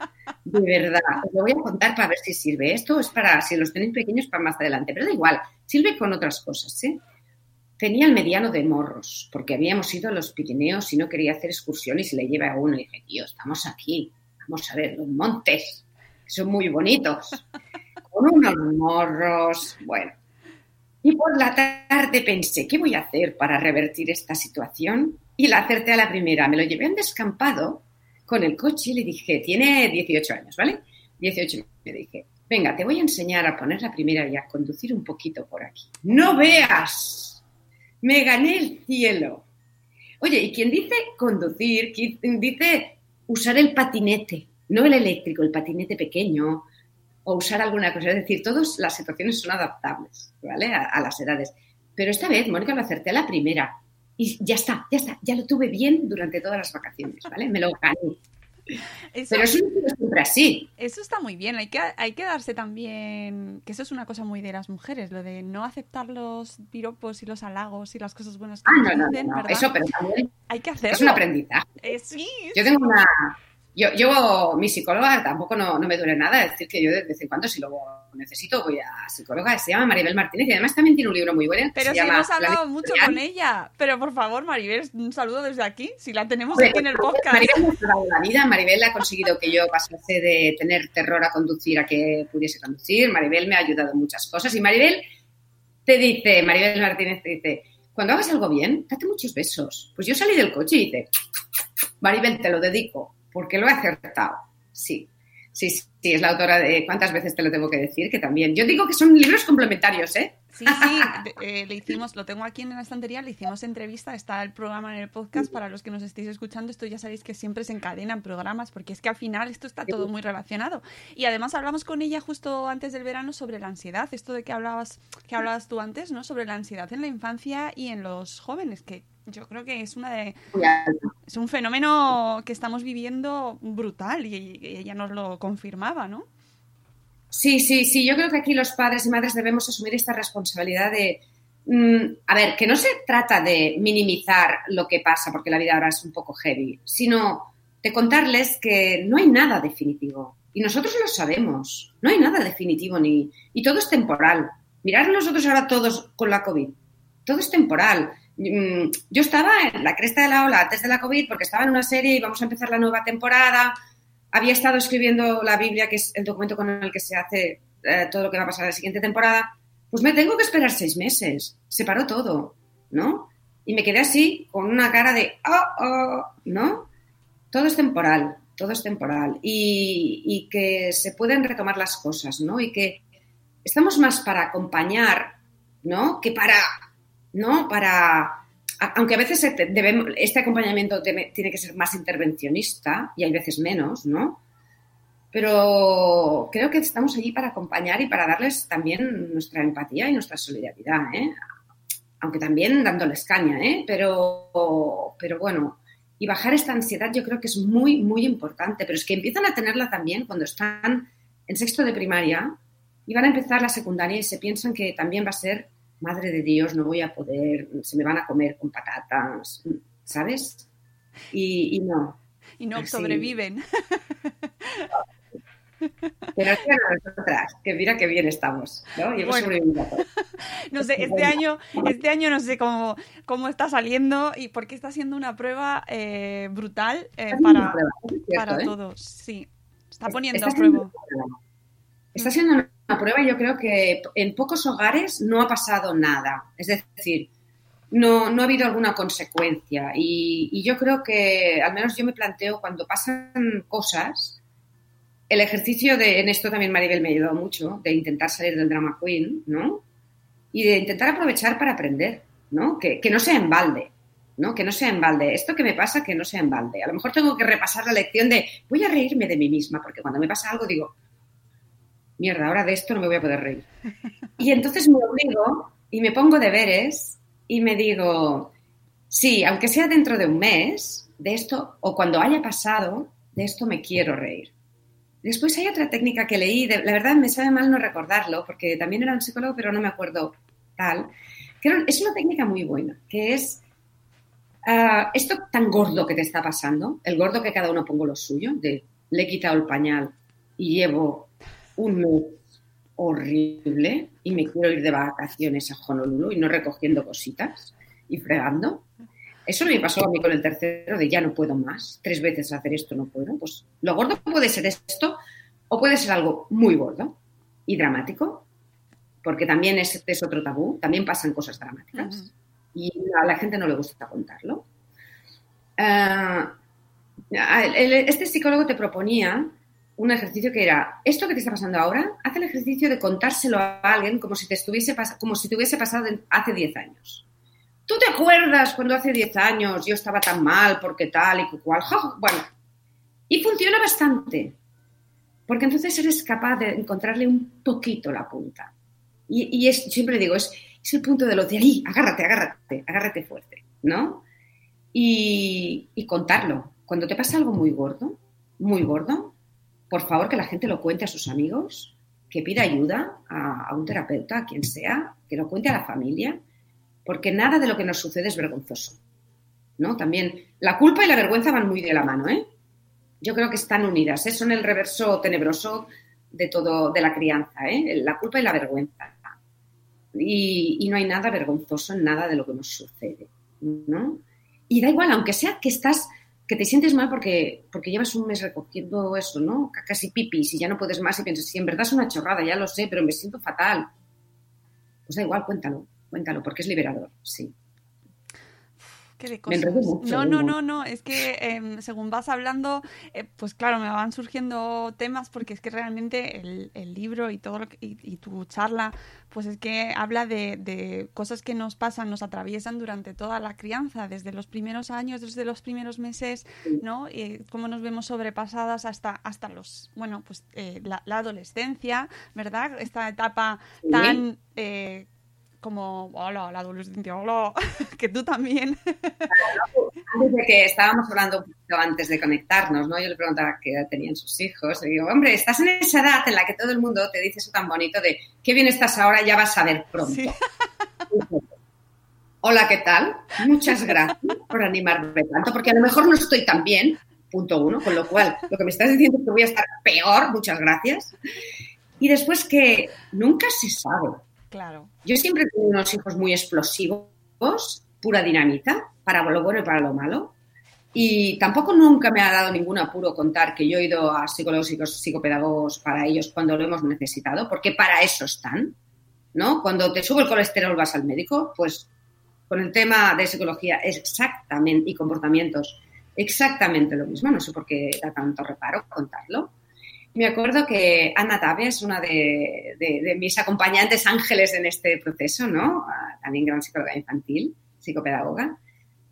Speaker 1: De verdad, os lo voy a contar para ver si sirve. Esto es para, si los tenéis pequeños, para más adelante, pero da igual, sirve con otras cosas, ¿eh? Tenía el mediano de morros, porque habíamos ido a los Pirineos y no quería hacer excursiones y le lleva a uno y dije, tío, estamos aquí, vamos a ver, los montes. que son muy bonitos, con unos morros, bueno. Y por la tarde pensé, ¿qué voy a hacer para revertir esta situación? Y la acerté a la primera. Me lo llevé a un descampado con el coche y le dije, tiene 18 años, ¿vale? 18 me dije, venga, te voy a enseñar a poner la primera y a conducir un poquito por aquí. ¡No veas! Me gané el cielo. Oye, y quien dice conducir, quien dice usar el patinete, no el eléctrico, el patinete pequeño, o usar alguna cosa. Es decir, todas las situaciones son adaptables, ¿vale? A, a las edades. Pero esta vez, Mónica, lo acerté a la primera. Y ya está, ya está, ya lo tuve bien durante todas las vacaciones, ¿vale? Me lo gané.
Speaker 4: Eso,
Speaker 1: Pero eso no es siempre así.
Speaker 4: eso está muy bien. Hay que, hay que darse también. Que eso es una cosa muy de las mujeres, lo de no aceptar los piropos y los halagos y las cosas buenas que
Speaker 1: Ah, no, no,
Speaker 4: dicen,
Speaker 1: no,
Speaker 4: ¿verdad?
Speaker 1: Eso, pero también
Speaker 4: Hay que hacerlo.
Speaker 1: es un aprendizaje.
Speaker 4: Eh, sí,
Speaker 1: Yo tengo una. Yo, yo, mi psicóloga tampoco no, no me duele nada, es decir, que yo de vez en cuando, si lo necesito, voy a psicóloga, se llama Maribel Martínez y además también tiene un libro muy bueno.
Speaker 4: Pero si hemos hablado mucho con ella. Pero por favor, Maribel, un saludo desde aquí. Si la tenemos
Speaker 1: Hombre,
Speaker 4: aquí en el podcast.
Speaker 1: Maribel me ha salvado la vida, Maribel ha conseguido que yo pasase de tener terror a conducir a que pudiese conducir, Maribel me ha ayudado en muchas cosas y Maribel te dice, Maribel Martínez te dice, cuando hagas algo bien, date muchos besos. Pues yo salí del coche y dice, Maribel, te lo dedico, porque lo he acertado. Sí, sí, sí, es la autora de ¿Cuántas veces te lo tengo que decir? Que también, yo digo que son libros complementarios, ¿eh?
Speaker 4: Sí, sí, eh, le hicimos, lo tengo aquí en la estantería, le hicimos entrevista, está el programa en el podcast, para los que nos estéis escuchando, esto ya sabéis que siempre se encadenan programas, porque es que al final esto está todo muy relacionado. Y además hablamos con ella justo antes del verano sobre la ansiedad, esto de que hablabas, que hablabas tú antes, ¿no? Sobre la ansiedad en la infancia y en los jóvenes, que yo creo que es una de, es un fenómeno que estamos viviendo brutal y, y ella nos lo confirmaba, ¿no?
Speaker 1: Sí, sí, sí. Yo creo que aquí los padres y madres debemos asumir esta responsabilidad de, mm, a ver, que no se trata de minimizar lo que pasa porque la vida ahora es un poco heavy, sino de contarles que no hay nada definitivo. Y nosotros lo sabemos. No hay nada definitivo ni y todo es temporal. Mirar nosotros ahora todos con la COVID. Todo es temporal. Mm, Yo estaba en la cresta de la ola antes de la COVID porque estaba en una serie y vamos a empezar la nueva temporada había estado escribiendo la Biblia, que es el documento con el que se hace eh, todo lo que va a pasar en la siguiente temporada, pues me tengo que esperar seis meses. Se paró todo, ¿no? Y me quedé así, con una cara de, oh, oh, ¿no? Todo es temporal, todo es temporal. Y, y que se pueden retomar las cosas, ¿no? Y que estamos más para acompañar, ¿no? Que para, ¿no? Para aunque a veces este acompañamiento tiene que ser más intervencionista y hay veces menos, ¿no? Pero creo que estamos allí para acompañar y para darles también nuestra empatía y nuestra solidaridad, ¿eh? Aunque también dándoles caña, ¿eh? Pero, pero bueno, y bajar esta ansiedad yo creo que es muy, muy importante, pero es que empiezan a tenerla también cuando están en sexto de primaria y van a empezar la secundaria y se piensan que también va a ser madre de Dios, no voy a poder, se me van a comer con patatas, ¿sabes? Y, y no.
Speaker 4: Y no
Speaker 1: Así.
Speaker 4: sobreviven.
Speaker 1: Pero es que a nosotras, que mira qué bien estamos, ¿no? Y hemos
Speaker 4: Bueno. No sé, este año, este año no sé cómo, cómo está saliendo y porque está siendo una prueba eh, brutal eh, para,
Speaker 1: una prueba, eso es cierto,
Speaker 4: para
Speaker 1: ¿eh?
Speaker 4: todos. Sí, está poniendo
Speaker 1: Está
Speaker 4: a prueba.
Speaker 1: Está siendo una prueba yo creo que en pocos hogares no ha pasado nada. Es decir, no, no ha habido alguna consecuencia. Y, y yo creo que, al menos yo me planteo, cuando pasan cosas, el ejercicio de, en esto también Maribel me ha ayudado mucho, de intentar salir del drama queen, ¿no? Y de intentar aprovechar para aprender, ¿no? Que, que no sea en balde, ¿no? Que no sea en balde. Esto que me pasa, que no sea en balde. A lo mejor tengo que repasar la lección de voy a reírme de mí misma, porque cuando me pasa algo digo, mierda, ahora de esto no me voy a poder reír. Y entonces me obligo y me pongo deberes y me digo, sí, aunque sea dentro de un mes, de esto, o cuando haya pasado, de esto me quiero reír. Después hay otra técnica que leí, la verdad me sabe mal no recordarlo, porque también era un psicólogo, pero no me acuerdo tal, que es una técnica muy buena, que es ah, esto tan gordo que te está pasando, el gordo que cada uno pongo lo suyo, de le he quitado el pañal y llevo un mes horrible y me quiero ir de vacaciones a Honolulu y no recogiendo cositas y fregando. Eso me pasó a mí con el tercero de ya no puedo más, tres veces hacer esto no puedo. Pues lo gordo puede ser esto O puede ser algo muy gordo y dramático, porque también es, es otro tabú, también pasan cosas dramáticas y a la gente no le gusta contarlo. Ah, este psicólogo te proponía un ejercicio que era, esto que te está pasando ahora, haz el ejercicio de contárselo a alguien como si te, estuviese como si te hubiese pasado hace 10 años. ¿Tú te acuerdas cuando hace 10 años yo estaba tan mal porque tal y cual? Bueno, y funciona bastante, porque entonces eres capaz de encontrarle un poquito la punta. Y, y es, siempre digo, es, es el punto de lo de ahí, agárrate, agárrate, agárrate fuerte, ¿no? Y, y contarlo. Cuando te pasa algo muy gordo, muy gordo, por favor que la gente lo cuente a sus amigos, que pida ayuda a, un terapeuta, a quien sea, que lo cuente a la familia, porque nada de lo que nos sucede es vergonzoso, ¿no? También la culpa y la vergüenza van muy de la mano, ¿eh? Yo creo que están unidas, ¿eh? son el reverso tenebroso de todo, de la crianza, ¿eh? La culpa y la vergüenza. Y, y no hay nada vergonzoso en nada de lo que nos sucede, ¿no? Y da igual, aunque sea que estás, que te sientes mal porque, porque llevas un mes recogiendo eso, ¿no? Cacas y pipis y ya no puedes más y piensas, si en verdad es una chorrada, ya lo sé, pero me siento fatal. Pues da igual, cuéntalo, cuéntalo, porque es liberador, sí.
Speaker 4: Qué de cosas.
Speaker 1: mucho,
Speaker 4: No, no, no, no. Es que em, según vas hablando, eh, pues claro, me van surgiendo temas porque es que realmente el, el libro y todo lo que- y, y tu charla, pues es que habla de, de cosas que nos pasan, nos atraviesan durante toda la crianza, desde los primeros años, desde los primeros meses, ¿no? Y cómo nos vemos sobrepasadas hasta, hasta los, bueno, pues eh, la, la adolescencia, ¿verdad? Esta etapa tan eh, como, hola, la adolescencia, hola, que tú también.
Speaker 1: Antes de que estábamos hablando un poquito antes de conectarnos, ¿no? Yo le preguntaba qué edad tenían sus hijos. Y digo, hombre, estás en esa edad en la que todo el mundo te dice eso tan bonito de qué bien estás ahora, ya vas a ver pronto.
Speaker 4: Sí.
Speaker 1: Hola, ¿qué tal? Muchas gracias por animarme tanto, porque a lo mejor no estoy tan bien, punto uno, con lo cual lo que me estás diciendo es que voy a estar peor, muchas gracias. Y después que nunca se sabe.
Speaker 4: Claro.
Speaker 1: Yo siempre tenido unos hijos muy explosivos, pura dinamita, para lo bueno y para lo malo. Y tampoco nunca me ha dado ningún apuro contar que yo he ido a psicólogos y psicopedagogos para ellos cuando lo hemos necesitado, porque para eso están, ¿no? Cuando te sube el colesterol vas al médico, pues con el tema de psicología exactamente, y comportamientos, exactamente lo mismo. No sé por qué da tanto reparo contarlo. Me acuerdo que Ana Tabe es una de, mis acompañantes ángeles en este proceso, ¿no? Ah, También gran psicóloga infantil, psicopedagoga.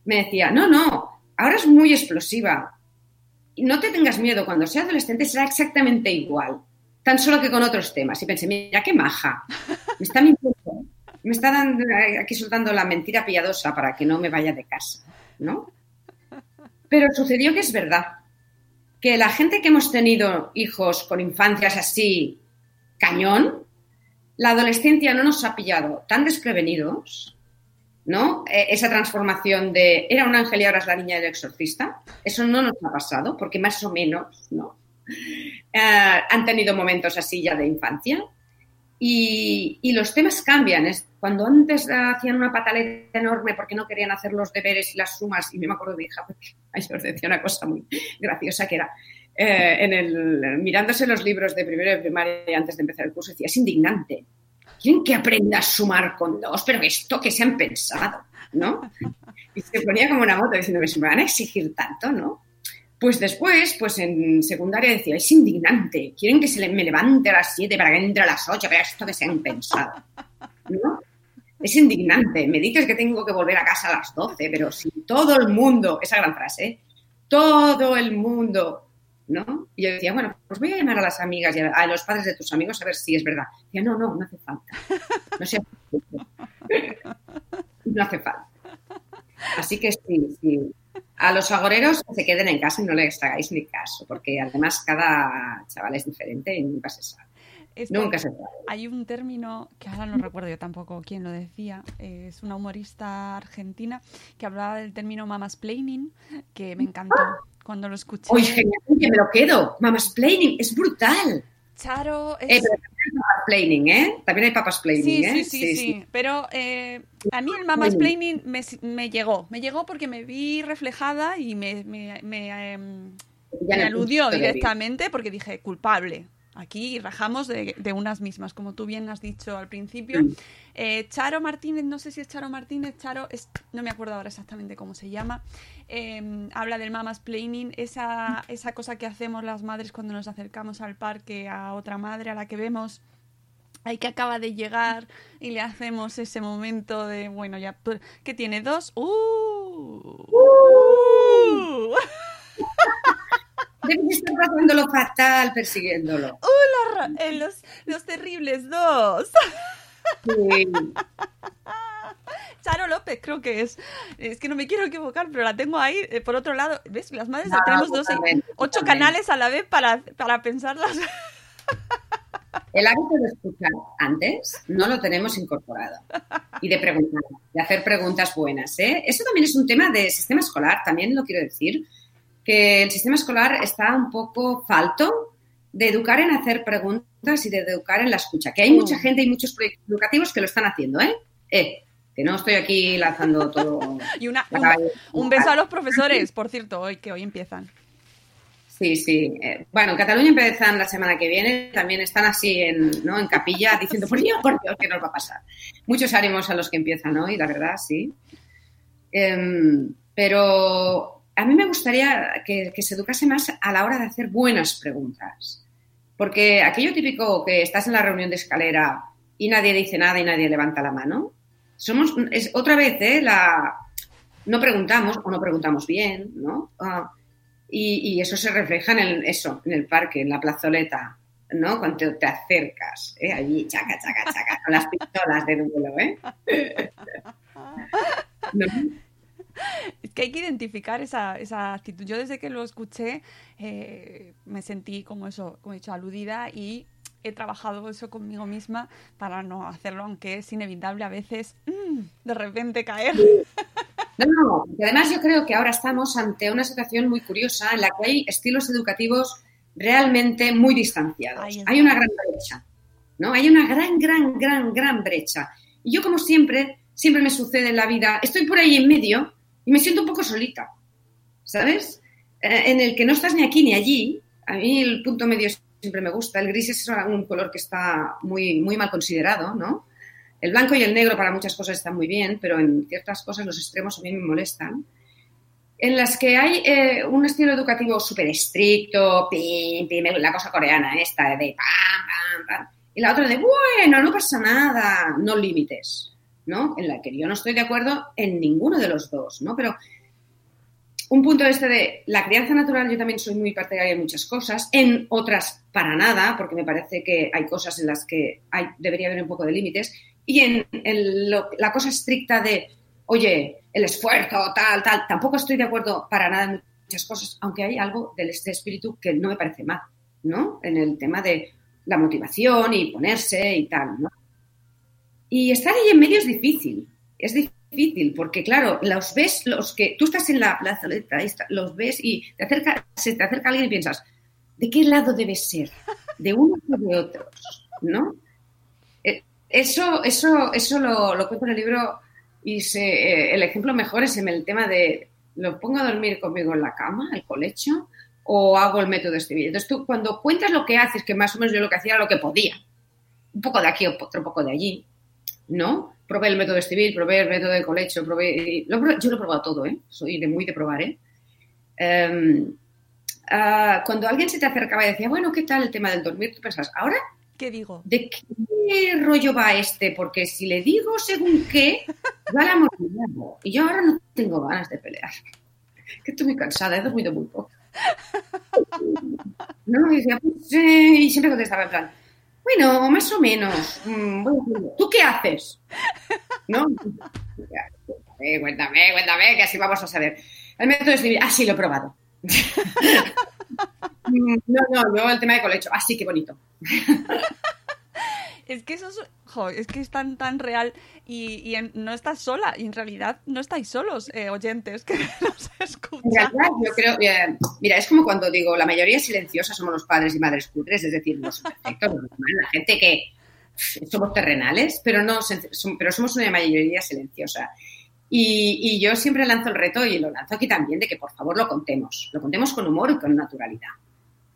Speaker 1: Me decía, no, no, ahora es muy explosiva. No te tengas miedo, cuando sea adolescente será exactamente igual, tan solo que con otros temas. Y pensé, mira, qué maja. Me está mintiendo. Me está dando, aquí soltando la mentira piadosa para que no me vaya de casa, ¿no? Pero sucedió que es verdad que la gente que hemos tenido hijos con infancias así cañón, la adolescencia no nos ha pillado tan desprevenidos, ¿no? Eh, esa transformación de era un ángel y ahora es la niña del exorcista, eso no nos ha pasado, porque más o menos, ¿no? Eh, han tenido momentos así ya de infancia. Y, y los temas cambian. Es, cuando antes hacían una pataleta enorme porque no querían hacer los deberes y las sumas, y me acuerdo de mi hija, porque ayer decía una cosa muy graciosa que era, eh, mirándose los libros de primero de primaria antes de empezar el curso, decía, es indignante. ¿Quieren que aprenda a sumar con dos? Pero esto que se han pensado, ¿no? Y se ponía como una moto diciendo, me van a exigir tanto, ¿no? Pues después, pues en secundaria decía, es indignante, quieren que se me levante a las 7 para que entre a las 8, pero esto que se han pensado, ¿no? Es indignante, me dices que tengo que volver a casa a las 12, pero si todo el mundo, esa gran frase, ¿eh? todo el mundo, ¿no? Y yo decía, bueno, pues voy a llamar a las amigas y a, los padres de tus amigos a ver si es verdad. Decía, no, no, no hace falta. No sé. No hace falta. Así que sí, sí. A los agoreros se queden en casa y no les hagáis ni caso, porque además cada chaval es diferente y nunca se.
Speaker 4: Es
Speaker 1: Nunca se sabe.
Speaker 4: Hay un término que ahora no recuerdo yo tampoco quién lo decía, es una humorista argentina que hablaba del término mamasplaining, que me encantó cuando lo escuché.
Speaker 1: Oye, genial, que me lo quedo. Mama's planning, es brutal.
Speaker 4: Charo
Speaker 1: Eh, pero también hay papas planning, ¿eh? También hay papas planning,
Speaker 4: Sí,
Speaker 1: ¿eh?
Speaker 4: sí, sí, sí, Pero eh, a mí el mamasplaining me, me llegó. Me llegó porque me vi reflejada y me, me, me, em, me aludió directamente porque dije culpable. Aquí rajamos de, de unas mismas, como tú bien has dicho al principio. Eh, Charo Martínez, no sé si es Charo Martínez, Charo, es, no me acuerdo ahora exactamente cómo se llama, eh, habla del mamas planning, esa, esa cosa que hacemos las madres cuando nos acercamos al parque a otra madre a la que vemos hay que acaba de llegar y le hacemos ese momento de, bueno, ya, que tiene dos. ¡Uh! ¡Uh!
Speaker 1: Debes estar pasándolo fatal persiguiéndolo.
Speaker 4: ¡Uh! la eh, los, los terribles dos.
Speaker 1: Sí.
Speaker 4: Charo López, creo que es. Es que no me quiero equivocar, pero la tengo ahí. eh, por otro lado, ¿ves? Las madres
Speaker 1: No,
Speaker 4: tenemos dos, ocho canales a la vez para, para pensarlas.
Speaker 1: El hábito de escuchar antes no lo tenemos incorporado. Y de preguntar, de hacer preguntas buenas. ¿eh? Eso también es un tema de sistema escolar, también lo quiero decir, que el sistema escolar está un poco falto de educar en hacer preguntas y de educar en la escucha. Que hay
Speaker 4: Mm.
Speaker 1: mucha gente y muchos proyectos educativos que lo están haciendo, ¿eh? Eh, que no estoy aquí lanzando todo.
Speaker 4: Y una, un beso a los profesores, por cierto, hoy que hoy empiezan.
Speaker 1: Sí, sí. Eh, bueno, en Cataluña empiezan la semana que viene. También están así en, ¿no? en capilla diciendo, por Dios, por Dios, ¿qué nos va a pasar? Muchos ánimos a los que empiezan hoy, la verdad, sí. Em, pero a mí me gustaría que, se educase más a la hora de hacer buenas preguntas. Porque aquello típico que estás en la reunión de escalera y nadie dice nada y nadie levanta la mano, somos, es otra vez, ¿eh? La, no preguntamos o no preguntamos bien, ¿no? Ah, y, eso se refleja en el, eso, en el parque, en la plazoleta, ¿no? Cuando te, te acercas, ¿eh? Allí, chaca, chaca, chaca, con las pistolas de duelo, ¿eh? ¿No?
Speaker 4: Es que hay que identificar esa, esa actitud. Yo desde que lo escuché eh, me sentí como eso, como he dicho, aludida y he trabajado eso conmigo misma para no hacerlo, aunque es inevitable a veces mm, de repente caer.
Speaker 1: No, no, y además yo creo que ahora estamos ante una situación muy curiosa en la que hay estilos educativos realmente muy distanciados. Hay una gran brecha, ¿no? Hay una gran, gran, gran, gran brecha. Y yo, como siempre, siempre me sucede en la vida, estoy por ahí en medio y me siento un poco solita, ¿sabes? Eh, en el que no estás ni aquí ni allí. A mí el punto medio siempre me gusta. El gris es un color que está muy, muy mal considerado, ¿no? El blanco y el negro para muchas cosas están muy bien, pero en ciertas cosas los extremos a mí me molestan. En las que hay eh, un estilo educativo súper estricto, pim, pim, la cosa coreana esta, de pam, pam, pam. Y la otra de, bueno, no pasa nada, no límites, ¿no? En la que yo no estoy de acuerdo en ninguno de los dos, ¿no? Pero un punto este de la crianza natural, yo también soy muy partidaria en muchas cosas, en otras para nada, porque me parece que hay cosas en las que hay, debería haber un poco de límites, y en, en lo- la cosa estricta de, oye, el esfuerzo, tal, tal, tampoco estoy de acuerdo para nada en muchas cosas, aunque hay algo del este espíritu que no me parece mal, ¿no? En el tema de la motivación y ponerse y tal, ¿no? Y estar ahí en medio es difícil, es difícil, porque claro, los ves, los que tú estás en la plazoleta, los ves y te acerca, se te acerca alguien y piensas, ¿de qué lado debes ser? ¿De unos o de otros? ¿No? Eh, Eso, eso, eso lo, lo cuento en el libro y se, eh, el ejemplo mejor es en el tema de, ¿lo pongo a dormir conmigo en la cama, el colecho, o hago el método Stevie? Entonces tú cuando cuentas lo que haces, que más o menos yo lo que hacía era lo que podía, un poco de aquí, otro poco de allí, ¿no? Probé el método Stevie, probé el método de colecho, probé, lo yo lo he probado todo, ¿eh? Soy de muy de probar, ¿eh? Em, ah, cuando alguien se te acercaba y decía, bueno, ¿qué tal el tema del dormir? Tú pensas, ¿ahora
Speaker 4: ¿Qué digo?
Speaker 1: ¿de qué rollo va este? Porque si le digo según qué, va la morir. Y yo ahora no tengo ganas de pelear. Que estoy muy cansada, he dormido muy poco. No, y decía, pues, eh, y siempre contestaba en plan, bueno, más o menos. mm. ¿Tú qué haces? ¿No? Cuéntame, cuéntame, cuéntame, que así vamos a saber. El método de escribir, ah, sí, lo he probado. Mm, No, no, yo el tema de colecho, ah, sí, qué bonito.
Speaker 4: Es que eso es, jo, es que es tan, tan real y, y en- no estás sola. Y en realidad no estáis solos, eh, oyentes, que nos escuchan.
Speaker 1: yo creo, eh, mira, es como cuando digo, la mayoría silenciosa somos los padres y madres cutres, es decir, los perfectos, la gente que somos terrenales, pero no, pero somos una mayoría silenciosa. Y, y yo siempre lanzo el reto y lo lanzo aquí también de que por favor lo contemos, lo contemos con humor y con naturalidad.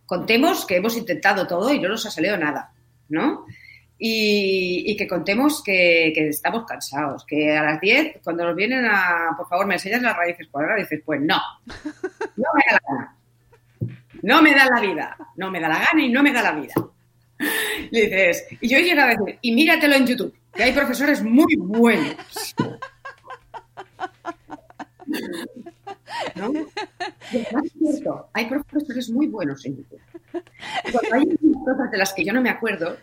Speaker 1: contemos que hemos intentado todo y no nos ha salido nada, ¿no? Y, y que contemos que, estamos cansados, que a las 10, cuando nos vienen a, por favor, me enseñas las raíces cuadradas, dices, pues no, no me da la gana. No me da la vida, no me da la gana y no me da la vida. Le dices, y yo he a decir, y míratelo en YouTube, que hay profesores muy buenos. ¿No? Y cierto, hay profesores muy buenos en YouTube. Y Cuando hay cosas de las que yo no me acuerdo,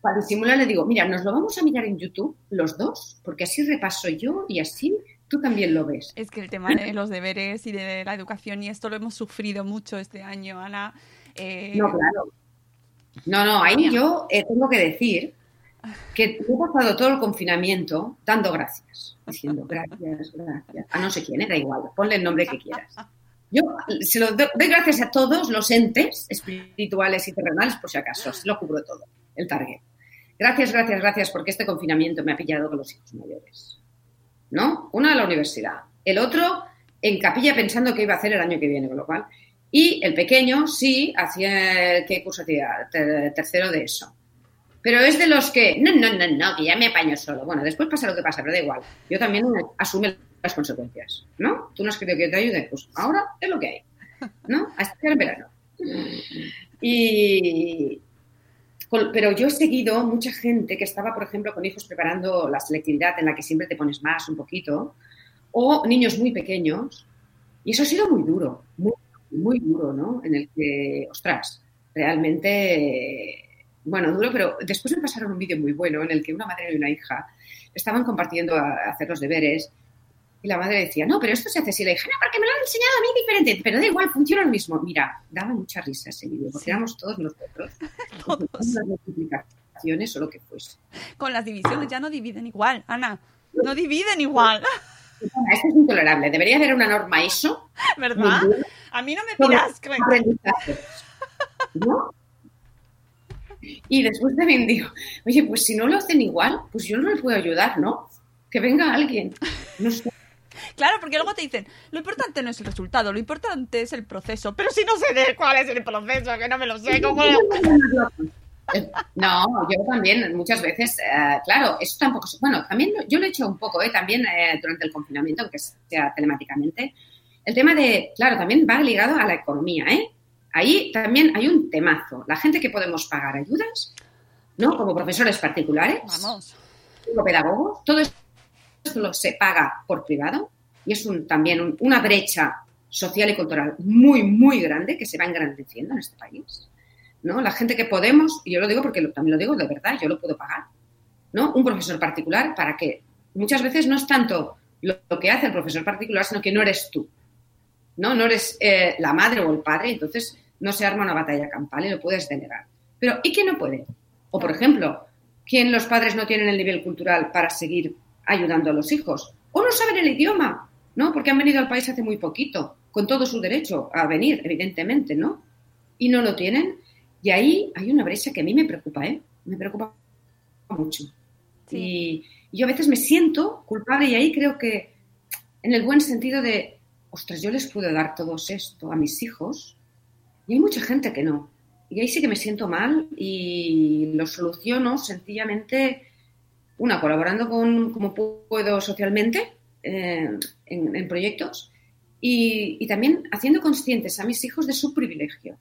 Speaker 1: para disimular le digo, mira, nos lo vamos a mirar en YouTube los dos, porque así repaso yo y así tú también lo ves.
Speaker 4: Es que el tema de los deberes y de la educación y esto lo hemos sufrido mucho este año, Ana. Eh,
Speaker 1: No, claro. No, no, ahí yo eh, tengo que decir que he pasado todo el confinamiento dando gracias, diciendo gracias, gracias, a no sé quién, eh, da igual, ponle el nombre que quieras. Yo se lo do- doy gracias a todos los entes espirituales y terrenales, por si acaso, se lo cubro todo, el target. Gracias, gracias, gracias, porque este confinamiento me ha pillado con los hijos mayores. ¿No? Uno a la universidad, el otro en capilla pensando qué iba a hacer el año que viene, con lo cual. Y el pequeño, sí, hacía, ¿qué curso hacía? Ter- Tercero de eso. Pero es de los que, no, no, no, no, que ya me apaño solo. Bueno, después pasa lo que pasa, pero da igual. Yo también asume las consecuencias, ¿no? Tú no has querido que te ayude, pues ahora es lo que hay, ¿no? Hasta el verano. Y, pero yo he seguido mucha gente que estaba, por ejemplo, con hijos preparando la selectividad en la que siempre te pones más un poquito, o niños muy pequeños, y eso ha sido muy duro, muy, muy duro, ¿no? En el que, ostras, realmente, bueno, duro, pero después me pasaron un vídeo muy bueno en el que una madre y una hija estaban compartiendo hacer los deberes y la madre decía, no, pero esto se hace así. La hija, no, porque me lo han enseñado a mí diferente, pero da igual, funciona lo mismo. Mira, daba mucha risa ese vídeo, porque éramos todos nosotros,
Speaker 4: Todos.
Speaker 1: las multiplicaciones o lo que fuese.
Speaker 4: Con las divisiones ya no dividen igual, Ana. No dividen igual,
Speaker 1: Esto es intolerable. Debería haber una norma ISO
Speaker 4: ¿verdad? A mí no me pidas
Speaker 1: aprendizajes, ¿no? Y después también digo, oye, pues si no lo hacen igual, pues yo no les puedo ayudar, ¿no? Que venga alguien. No sé.
Speaker 4: Claro, porque luego te dicen, lo importante no es el resultado, lo importante es el proceso. Pero si no sé de cuál es el proceso, que no me lo sé, ¿cómo lo-
Speaker 1: No, yo también muchas veces, eh, claro, eso tampoco, es- bueno, también yo lo he hecho un poco, eh, también eh, durante el confinamiento, aunque sea telemáticamente. El tema de, claro, también va ligado a la economía, ¿eh? Ahí también hay un temazo. La gente que podemos pagar ayudas, ¿no? Como profesores particulares,
Speaker 4: Vamos.
Speaker 1: como pedagogos, todo esto lo se paga por privado y es un, también un- una brecha social y cultural muy, muy grande que se va engrandeciendo en este país. ¿no? La gente que podemos, y yo lo digo porque también lo digo de verdad, yo lo puedo pagar, ¿no? Un profesor particular para que muchas veces no es tanto lo, que hace el profesor particular, sino que no eres tú, ¿no? No eres eh, la madre o el padre, entonces no se arma una batalla campal y lo puedes delegar. Pero, ¿y quién no puede? O, por ejemplo, ¿quién los padres no tienen el nivel cultural para seguir ayudando a los hijos? O no saben el idioma, ¿no? Porque han venido al país hace muy poquito, con todo su derecho a venir, evidentemente, ¿no? Y no lo tienen. Y ahí hay una brecha que a mí me preocupa, ¿eh? Me preocupa mucho.
Speaker 4: Sí.
Speaker 1: Y, y yo a veces me siento culpable y ahí creo que, en el buen sentido de, ostras, yo les puedo dar todo esto a mis hijos y hay mucha gente que no. Y ahí sí que me siento mal y lo soluciono sencillamente, una, colaborando con como puedo socialmente eh, en, proyectos y, también haciendo conscientes a mis hijos de su privilegio.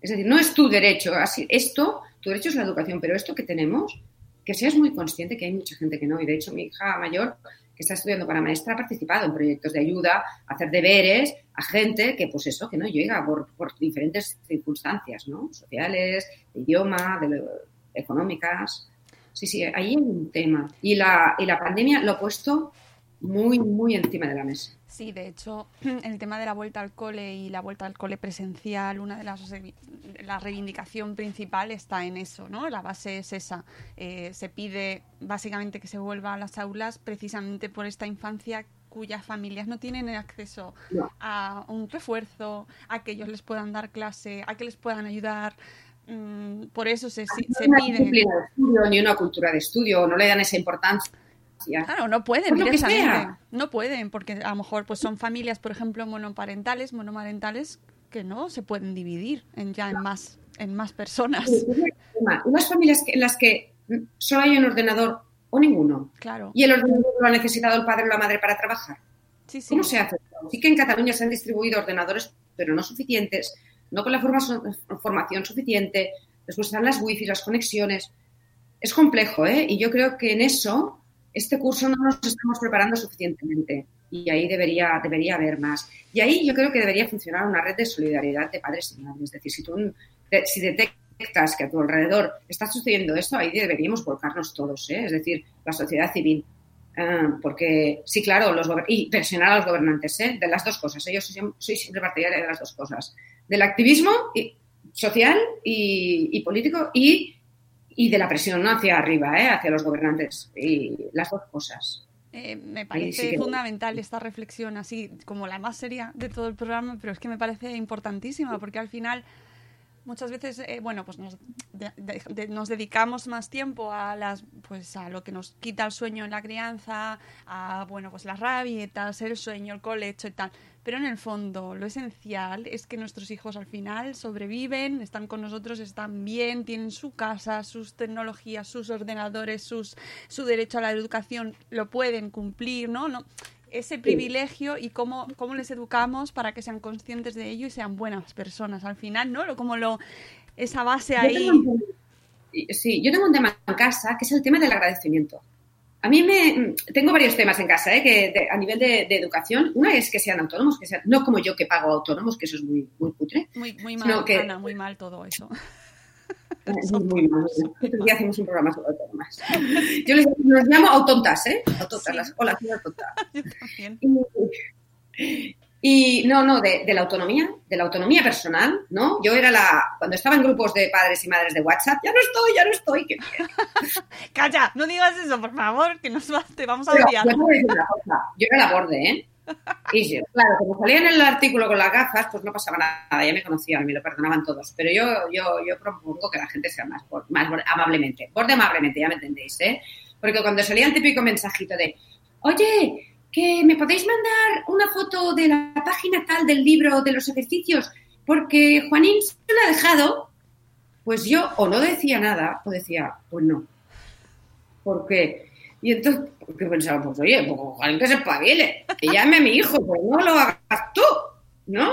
Speaker 1: Es decir, no es tu derecho, así, esto, tu derecho es la educación, pero esto que tenemos, que seas muy consciente que hay mucha gente que no. Y de hecho, mi hija mayor, que está estudiando para maestra, ha participado en proyectos de ayuda, hacer deberes a gente que, pues eso, que no llega por, diferentes circunstancias, ¿no? Sociales, de idioma, económicas. Sí, sí, ahí hay un tema. Y la, y la pandemia lo ha puesto muy, muy encima de la mesa.
Speaker 4: Sí, de hecho, el tema de la vuelta al cole y la vuelta al cole presencial, una de las la reivindicación principal está en eso, ¿no? La base es esa. Eh, se pide básicamente que se vuelva a las aulas precisamente por esta infancia cuyas familias no tienen acceso
Speaker 1: No.
Speaker 4: a un refuerzo, a que ellos les puedan dar clase, a que les puedan ayudar. Mm, por eso se, se
Speaker 1: No hay una
Speaker 4: pide.
Speaker 1: ni una cultura de estudio, no le dan esa importancia.
Speaker 4: Claro, no pueden
Speaker 1: Por lo que
Speaker 4: directamente.
Speaker 1: sea.
Speaker 4: No pueden, porque a lo mejor pues son familias, por ejemplo, monoparentales, monomarentales, que no se pueden dividir en ya en más, en más personas.
Speaker 1: Sí. Unas familias que- en las que solo hay un ordenador o ninguno.
Speaker 4: Claro.
Speaker 1: Y el ordenador lo ha necesitado el padre o la madre para trabajar.
Speaker 4: Sí, sí.
Speaker 1: ¿Cómo se hace? Sí que en Cataluña se han distribuido ordenadores, pero no suficientes, no con la forma- formación suficiente. Después están las wifi, las conexiones. Es complejo, ¿eh? Y yo creo que en eso, este curso no nos estamos preparando suficientemente. Y ahí debería, debería haber más. Y ahí yo creo que debería funcionar una red de solidaridad de padres y madres. Es decir, si detectas que a tu alrededor está sucediendo esto, ahí deberíamos volcarnos todos, ¿eh? Es decir, la sociedad civil. Ah, porque, sí, claro, los y presionar a los gobernantes, ¿eh? De las dos cosas. ¿eh? Yo soy, siem- soy siempre partidaria de las dos cosas. Del activismo social y, y político y, y de la presión ¿no? hacia arriba, ¿eh? hacia los gobernantes. Y las dos cosas.
Speaker 4: Eh, me parece
Speaker 1: sí que-
Speaker 4: fundamental esta reflexión, así como la más seria de todo el programa, pero es que me parece importantísima, porque al final muchas veces, eh, bueno, pues nos, de- nos dedicamos más tiempo a las, pues a lo que nos quita el sueño en la crianza, a, bueno, pues las rabietas, el sueño, el colecho y tal. Pero en el fondo, lo esencial es que nuestros hijos al final sobreviven, están con nosotros, están bien, tienen su casa, sus tecnologías, sus ordenadores, sus, su derecho a la educación, lo pueden cumplir, ¿no? no ese privilegio y cómo, cómo les educamos para que sean conscientes de ello y sean buenas personas al final, ¿no? Lo- Como lo, esa base
Speaker 1: Yo
Speaker 4: ahí.
Speaker 1: tengo Sí, yo tengo un tema en casa que es el tema del agradecimiento. A mí me tengo varios temas en casa, ¿eh? que de- a nivel de, de educación. Una es que sean autónomos, que sean, no como yo que pago autónomos, que eso es muy, muy cutre.
Speaker 4: Muy, muy mal,
Speaker 1: que-
Speaker 4: Ana, muy mal todo eso.
Speaker 1: Es muy mal. Otro día hacemos un programa sobre autónomas. Yo les los llamo autontas, ¿eh? Autontas.
Speaker 4: Sí.
Speaker 1: las- hola, soy autonta.
Speaker 4: Yo también.
Speaker 1: Y, y no, no, de, de la autonomía, de la autonomía personal, ¿no? Yo era la, cuando estaba en grupos de padres y madres de WhatsApp, ya no estoy, ya no estoy. que-
Speaker 4: Calla, no digas eso, por favor, que nos va- te vamos a odiar.
Speaker 1: yo yo era la borde, ¿eh? Y sí, claro, como salía en el artículo con las gafas, pues no pasaba nada, ya me conocían, me lo perdonaban todos. Pero yo, yo, yo propongo que la gente sea más, más amablemente, borde amablemente, ya me entendéis, ¿eh? Porque cuando salía el típico mensajito de, oye, que me podéis mandar una foto de la página tal del libro de los ejercicios, porque Juanín se lo ha dejado, pues yo o no decía nada, o decía, pues no. Porque, y entonces, porque pensaba, pues oye, pues que se espabile, que llame a mi hijo, pues no lo hagas tú, ¿no?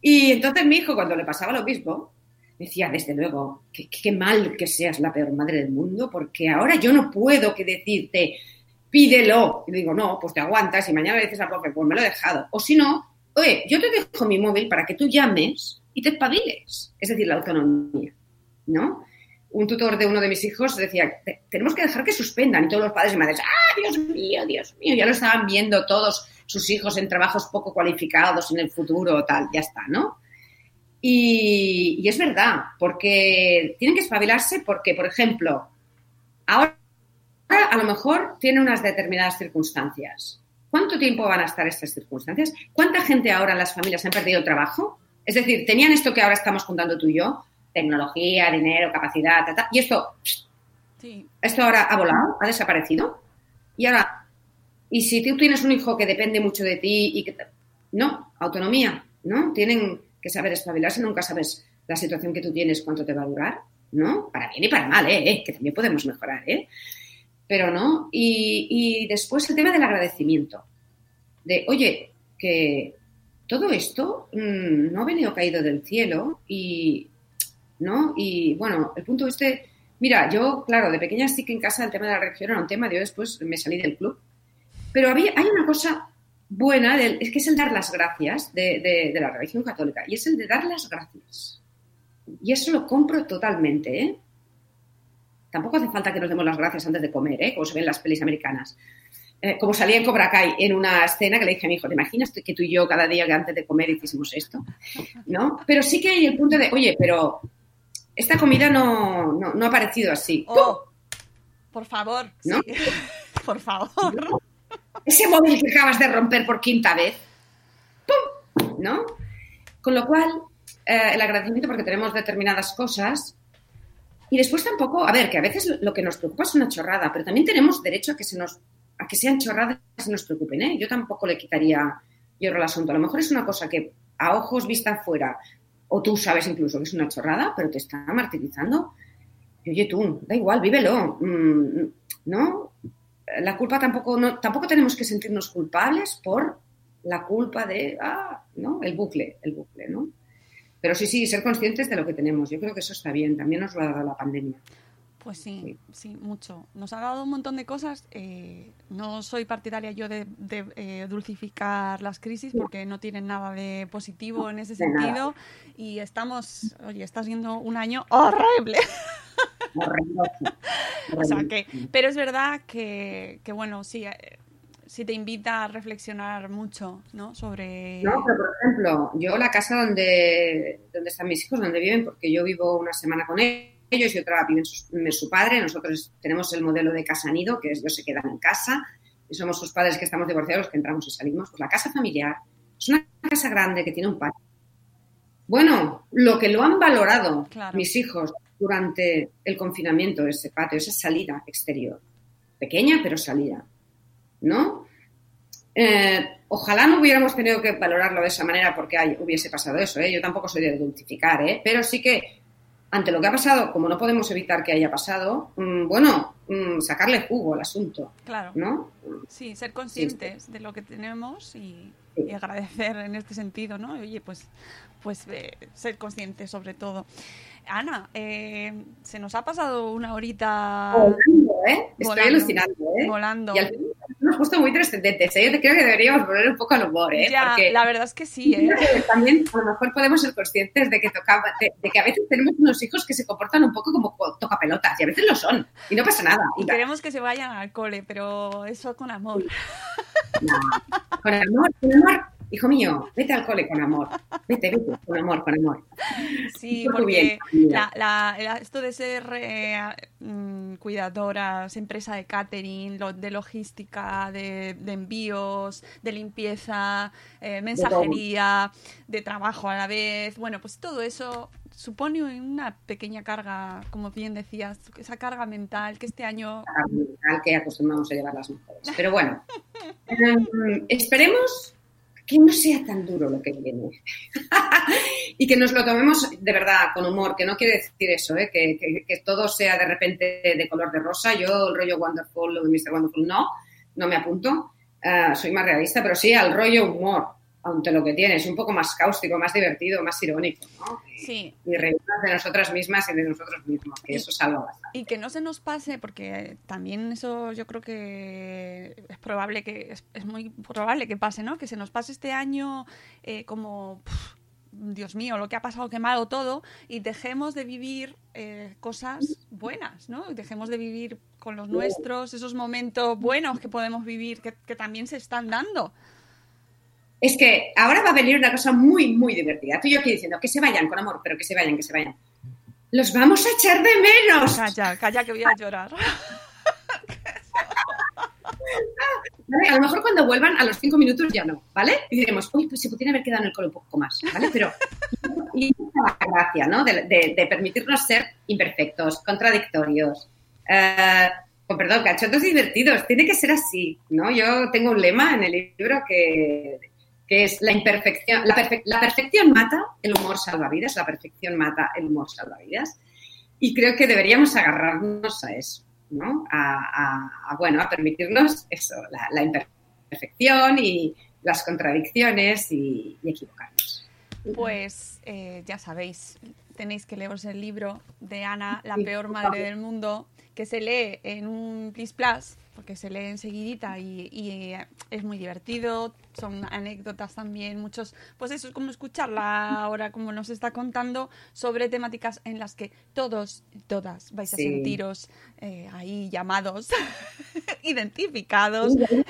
Speaker 1: Y entonces mi hijo, cuando le pasaba lo mismo, decía, desde luego, qué mal que seas la peor madre del mundo, porque ahora yo no puedo que decirte, pídelo. Y digo, no, pues te aguantas y mañana le dices al profe, pues me lo he dejado. O si no, oye, yo te dejo mi móvil para que tú llames y te espabiles. Es decir, la autonomía, ¿no? Un tutor de uno de mis hijos decía, "Te- tenemos que dejar que suspendan. Y todos los padres y madres, ¡ah, Dios mío, Dios mío! Ya lo estaban viendo todos sus hijos en trabajos poco cualificados en el futuro, tal, ya está, ¿no? Y, es verdad, porque tienen que espabilarse porque, por ejemplo, ahora a lo mejor tiene unas determinadas circunstancias. ¿Cuánto tiempo van a estar estas circunstancias? ¿Cuánta gente ahora en las familias han perdido trabajo? Es decir, tenían esto que ahora estamos contando tú y yo, tecnología, dinero, capacidad, ta, ta, y esto,
Speaker 4: Sí,
Speaker 1: esto ahora ha volado, ha desaparecido. Y ahora, y si tú tienes un hijo que depende mucho de ti y que... No, autonomía, ¿no? Tienen que saber espabilarse, nunca sabes la situación que tú tienes, cuánto te va a durar, ¿no? Para bien y para mal, ¿eh? ¿eh? Que también podemos mejorar, ¿eh? Pero no. Y, y después el tema del agradecimiento. De, oye, que todo esto mm, no ha venido caído del cielo y, ¿no? Y bueno, el punto este, mira, yo, claro, de pequeña sí que en casa el tema de la religión era un tema, yo después me salí del club, pero había, hay una cosa buena, es que es el dar las gracias de, de- la religión católica, y es el de dar las gracias. Y eso lo compro totalmente, ¿eh? Tampoco hace falta que nos demos las gracias antes de comer, ¿eh? Como se ve en las pelis americanas. Eh, como salía en Cobra Kai en una escena que le dije a mi hijo, ¿te imaginas que tú y yo cada día que antes de comer hiciésemos esto? ¿No? Pero sí que hay el punto de, oye, pero esta comida no, no, no ha parecido así.
Speaker 4: Oh, por favor,
Speaker 1: ¿No?
Speaker 4: sí. por favor.
Speaker 1: Ese móvil que acabas de romper por quinta vez. ¡Pum! ¿No? Con lo cual, eh, el agradecimiento porque tenemos determinadas cosas. Y después tampoco, a ver, que a veces lo que nos preocupa es una chorrada, pero también tenemos derecho a que se nos a que sean chorradas y nos preocupen, ¿eh? Yo tampoco le quitaría hierro al asunto. A lo mejor es una cosa que a ojos vista afuera, o tú sabes incluso que es una chorrada, pero te está martirizando, y oye tú, da igual, vívelo, mm, ¿no? La culpa tampoco, no, tampoco tenemos que sentirnos culpables por la culpa de, ah, ¿no? El bucle, el bucle, ¿no? Pero sí, sí, ser conscientes de lo que tenemos. Yo creo que eso está bien. También nos lo ha dado la pandemia.
Speaker 4: Pues sí, sí, mucho. Nos ha dado un montón de cosas. Eh, no soy partidaria yo de, de eh, dulcificar las crisis porque no tienen nada de positivo en ese sentido. Y estamos, oye, está siendo un año horrible. O sea que, pero es verdad que, que bueno, sí, eh, sí te invita a reflexionar mucho, ¿no? Sobre...
Speaker 1: No, pero por ejemplo, yo la casa donde, donde están mis hijos, donde viven, porque yo vivo una semana con ellos y otra vive su, su padre. Nosotros tenemos el modelo de casa nido, que ellos se quedan en casa y somos sus padres que estamos divorciados, que entramos y salimos. Pues la casa familiar es una casa grande que tiene un patio. Bueno, lo que lo han valorado
Speaker 4: Claro.
Speaker 1: mis hijos durante el confinamiento, ese patio, esa salida exterior. Pequeña, pero salida. ¿No? Eh, ojalá no hubiéramos tenido que valorarlo de esa manera porque hubiese pasado eso. ¿eh? Yo tampoco soy de dulcificar, ¿eh? pero sí que ante lo que ha pasado, como no podemos evitar que haya pasado, mm, bueno, mm, sacarle jugo al asunto,
Speaker 4: Claro.
Speaker 1: ¿no?
Speaker 4: Sí, ser conscientes de lo que tenemos y, y agradecer en este sentido, ¿no? Oye, pues, pues eh, ser conscientes sobre todo. Ana, eh, se nos ha pasado una horita
Speaker 1: Volando, ¿eh? Estoy
Speaker 4: Volando.
Speaker 1: alucinando, ¿eh?
Speaker 4: volando.
Speaker 1: Y al final hemos puesto muy trascendentes, ¿eh? Yo creo que deberíamos poner un poco al humor, ¿eh?
Speaker 4: Ya,
Speaker 1: Porque
Speaker 4: la verdad es que sí, ¿eh?
Speaker 1: también a lo mejor podemos ser conscientes de que, tocaba, de, de que a veces tenemos unos hijos que se comportan un poco como co- tocapelotas, y a veces lo son, y no pasa nada.
Speaker 4: Y queremos que se vayan al cole, pero eso con amor.
Speaker 1: Con amor, con amor. Hijo mío, vete al cole con amor. Vete, vete, con amor, con amor.
Speaker 4: Sí, porque
Speaker 1: bien,
Speaker 4: la, la- la- esto de ser eh, mm, cuidadoras, empresa de catering, lo- de logística, de, de envíos, de limpieza, eh, mensajería, de trabajo a la vez, bueno, pues todo eso supone una pequeña carga, como bien decías, esa carga mental que este año
Speaker 1: al que acostumbramos a llevar las mujeres. Pero bueno, em, esperemos que no sea tan duro lo que viene. y que nos lo tomemos de verdad con humor, que no quiere decir eso, ¿eh? que, que- todo sea de repente de color de rosa. Yo el rollo Wonderful, lo de Mr. Wonderful, no, no me apunto. Ah, soy más realista, pero sí al rollo humor, aunque lo que tiene es un poco más cáustico, más divertido, más irónico, ¿no?
Speaker 4: sí,
Speaker 1: Y reírnos de nosotras mismas y de nosotros mismos, que eso salva bastante.
Speaker 4: Y que no se nos pase, porque también eso yo creo que es probable que es, es muy probable que pase, ¿no? Que se nos pase este año eh, como Dios mío, lo que ha pasado, qué malo todo, y dejemos de vivir eh, cosas buenas, ¿no? Y Dejemos de vivir con los nuestros, esos momentos buenos que podemos vivir, que, que también se están dando.
Speaker 1: Es que ahora va a venir una cosa muy, muy divertida. Tú y yo aquí diciendo que se vayan con amor, pero que se vayan, que se vayan. Los vamos a echar de menos.
Speaker 4: Calla, calla que voy a llorar.
Speaker 1: ¿vale? A lo mejor cuando vuelvan a los cinco minutos ya no, ¿vale? Y diremos, uy, pues se podría haber quedado en el cole un poco más, ¿vale? Pero y la gracia, ¿no? De, de- de permitirnos ser imperfectos, contradictorios, eh, con perdón, cachondos y divertidos. Tiene que ser así, ¿no? Yo tengo un lema en el libro que, que es la imperfección, la, perfe- la perfección mata, el humor salva vidas, la perfección mata, el humor salva vidas. Y creo que deberíamos agarrarnos a eso, ¿no? A, a- a, bueno, a permitirnos eso, la, la imperfección y las contradicciones y, y equivocarnos.
Speaker 4: Pues eh, ya sabéis, tenéis que leeros el libro de Ana, la peor madre del mundo, que se lee en un Plis Plus, porque se lee enseguidita y, y, eh, es muy divertido, son anécdotas también, muchos, pues eso es como escucharla ahora, como nos está contando, sobre temáticas en las que todos y todas vais a
Speaker 1: Sí.
Speaker 4: sentiros eh, ahí llamados, identificados.
Speaker 1: Y hay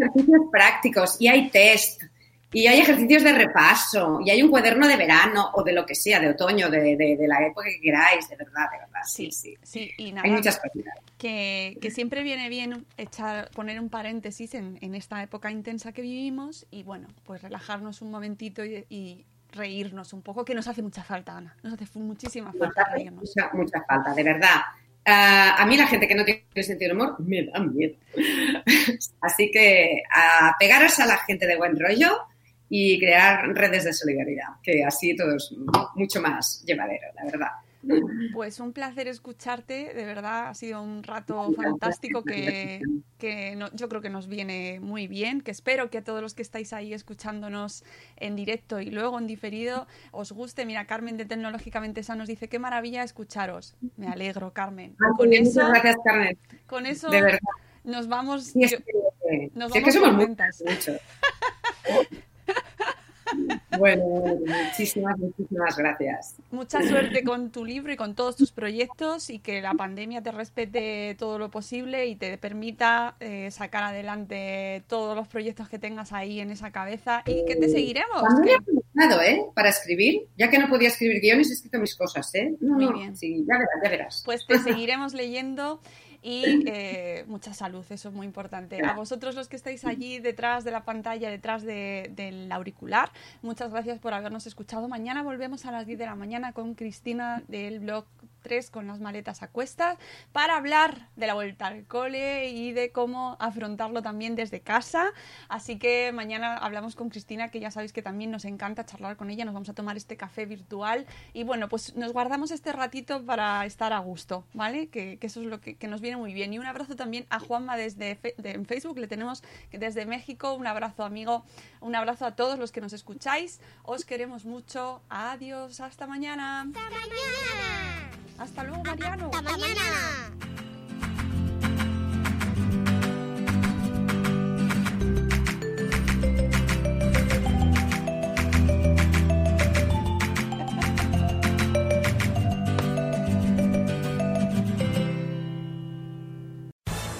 Speaker 1: ejercicios prácticos y hay test y hay ejercicios de repaso y hay un cuaderno de verano o de lo que sea, de otoño, de, de- de la época que queráis, de verdad, de verdad. Sí, sí.
Speaker 4: Sí, y nada,
Speaker 1: Hay muchas cosas.
Speaker 4: que, que siempre viene bien echar, poner un paréntesis en, en esta época intensa que vivimos y bueno, pues relajarnos un momentito y, y reírnos un poco, que nos hace mucha falta, Ana. Nos hace muchísima
Speaker 1: Nos
Speaker 4: falta
Speaker 1: hace
Speaker 4: reírnos.
Speaker 1: mucha, mucha falta, de verdad. Ah, a mí la gente que no tiene sentido del humor me da miedo. Así que a pegaros a la gente de buen rollo y crear redes de solidaridad, que así todo es mucho más llevadero, la verdad.
Speaker 4: Pues un placer escucharte, de verdad ha sido un rato fantástico que, que yo creo que nos viene muy bien, que espero que a todos los que estáis ahí escuchándonos en directo y luego en diferido os guste. Mira, Carmen de Tecnológicamente Esa nos dice, qué maravilla escucharos. Me alegro, Carmen.
Speaker 1: con eso, gracias, Carmen.
Speaker 4: Con eso
Speaker 1: de verdad.
Speaker 4: nos vamos...
Speaker 1: Sí, es que, nos vamos que somos contentas. Mucho. Bueno, muchísimas, muchísimas gracias.
Speaker 4: Mucha suerte con tu libro y con todos tus proyectos y que la pandemia te respete todo lo posible y te permita eh, sacar adelante todos los proyectos que tengas ahí en esa cabeza y que te seguiremos.
Speaker 1: También he ¿eh? Para escribir, ya que no podía escribir guiones, he escrito mis cosas, ¿eh?
Speaker 4: Muy bien.
Speaker 1: Sí, ya verás, ya verás.
Speaker 4: Pues te seguiremos leyendo y eh, mucha salud, eso es muy importante. A vosotros los que estáis allí detrás de la pantalla, detrás del auricular, muchas gracias por habernos escuchado. Mañana volvemos a las 10 de la mañana con Cristina del blog 3 con las maletas a cuestas para hablar de la vuelta al cole y de cómo afrontarlo también desde casa. Así que mañana hablamos con Cristina, que ya sabéis que también nos encanta charlar con ella, nos vamos a tomar este café virtual y bueno, pues nos guardamos este ratito para estar a gusto, ¿vale? Que, eso es lo que, que nos viene muy bien. Y un abrazo también a Juanma desde en Facebook, le tenemos desde México. Un abrazo, amigo. Un abrazo a todos los que nos escucháis. Os queremos mucho. Adiós, hasta mañana.
Speaker 3: Hasta mañana.
Speaker 4: Hasta luego, Mariano.
Speaker 3: Hasta mañana.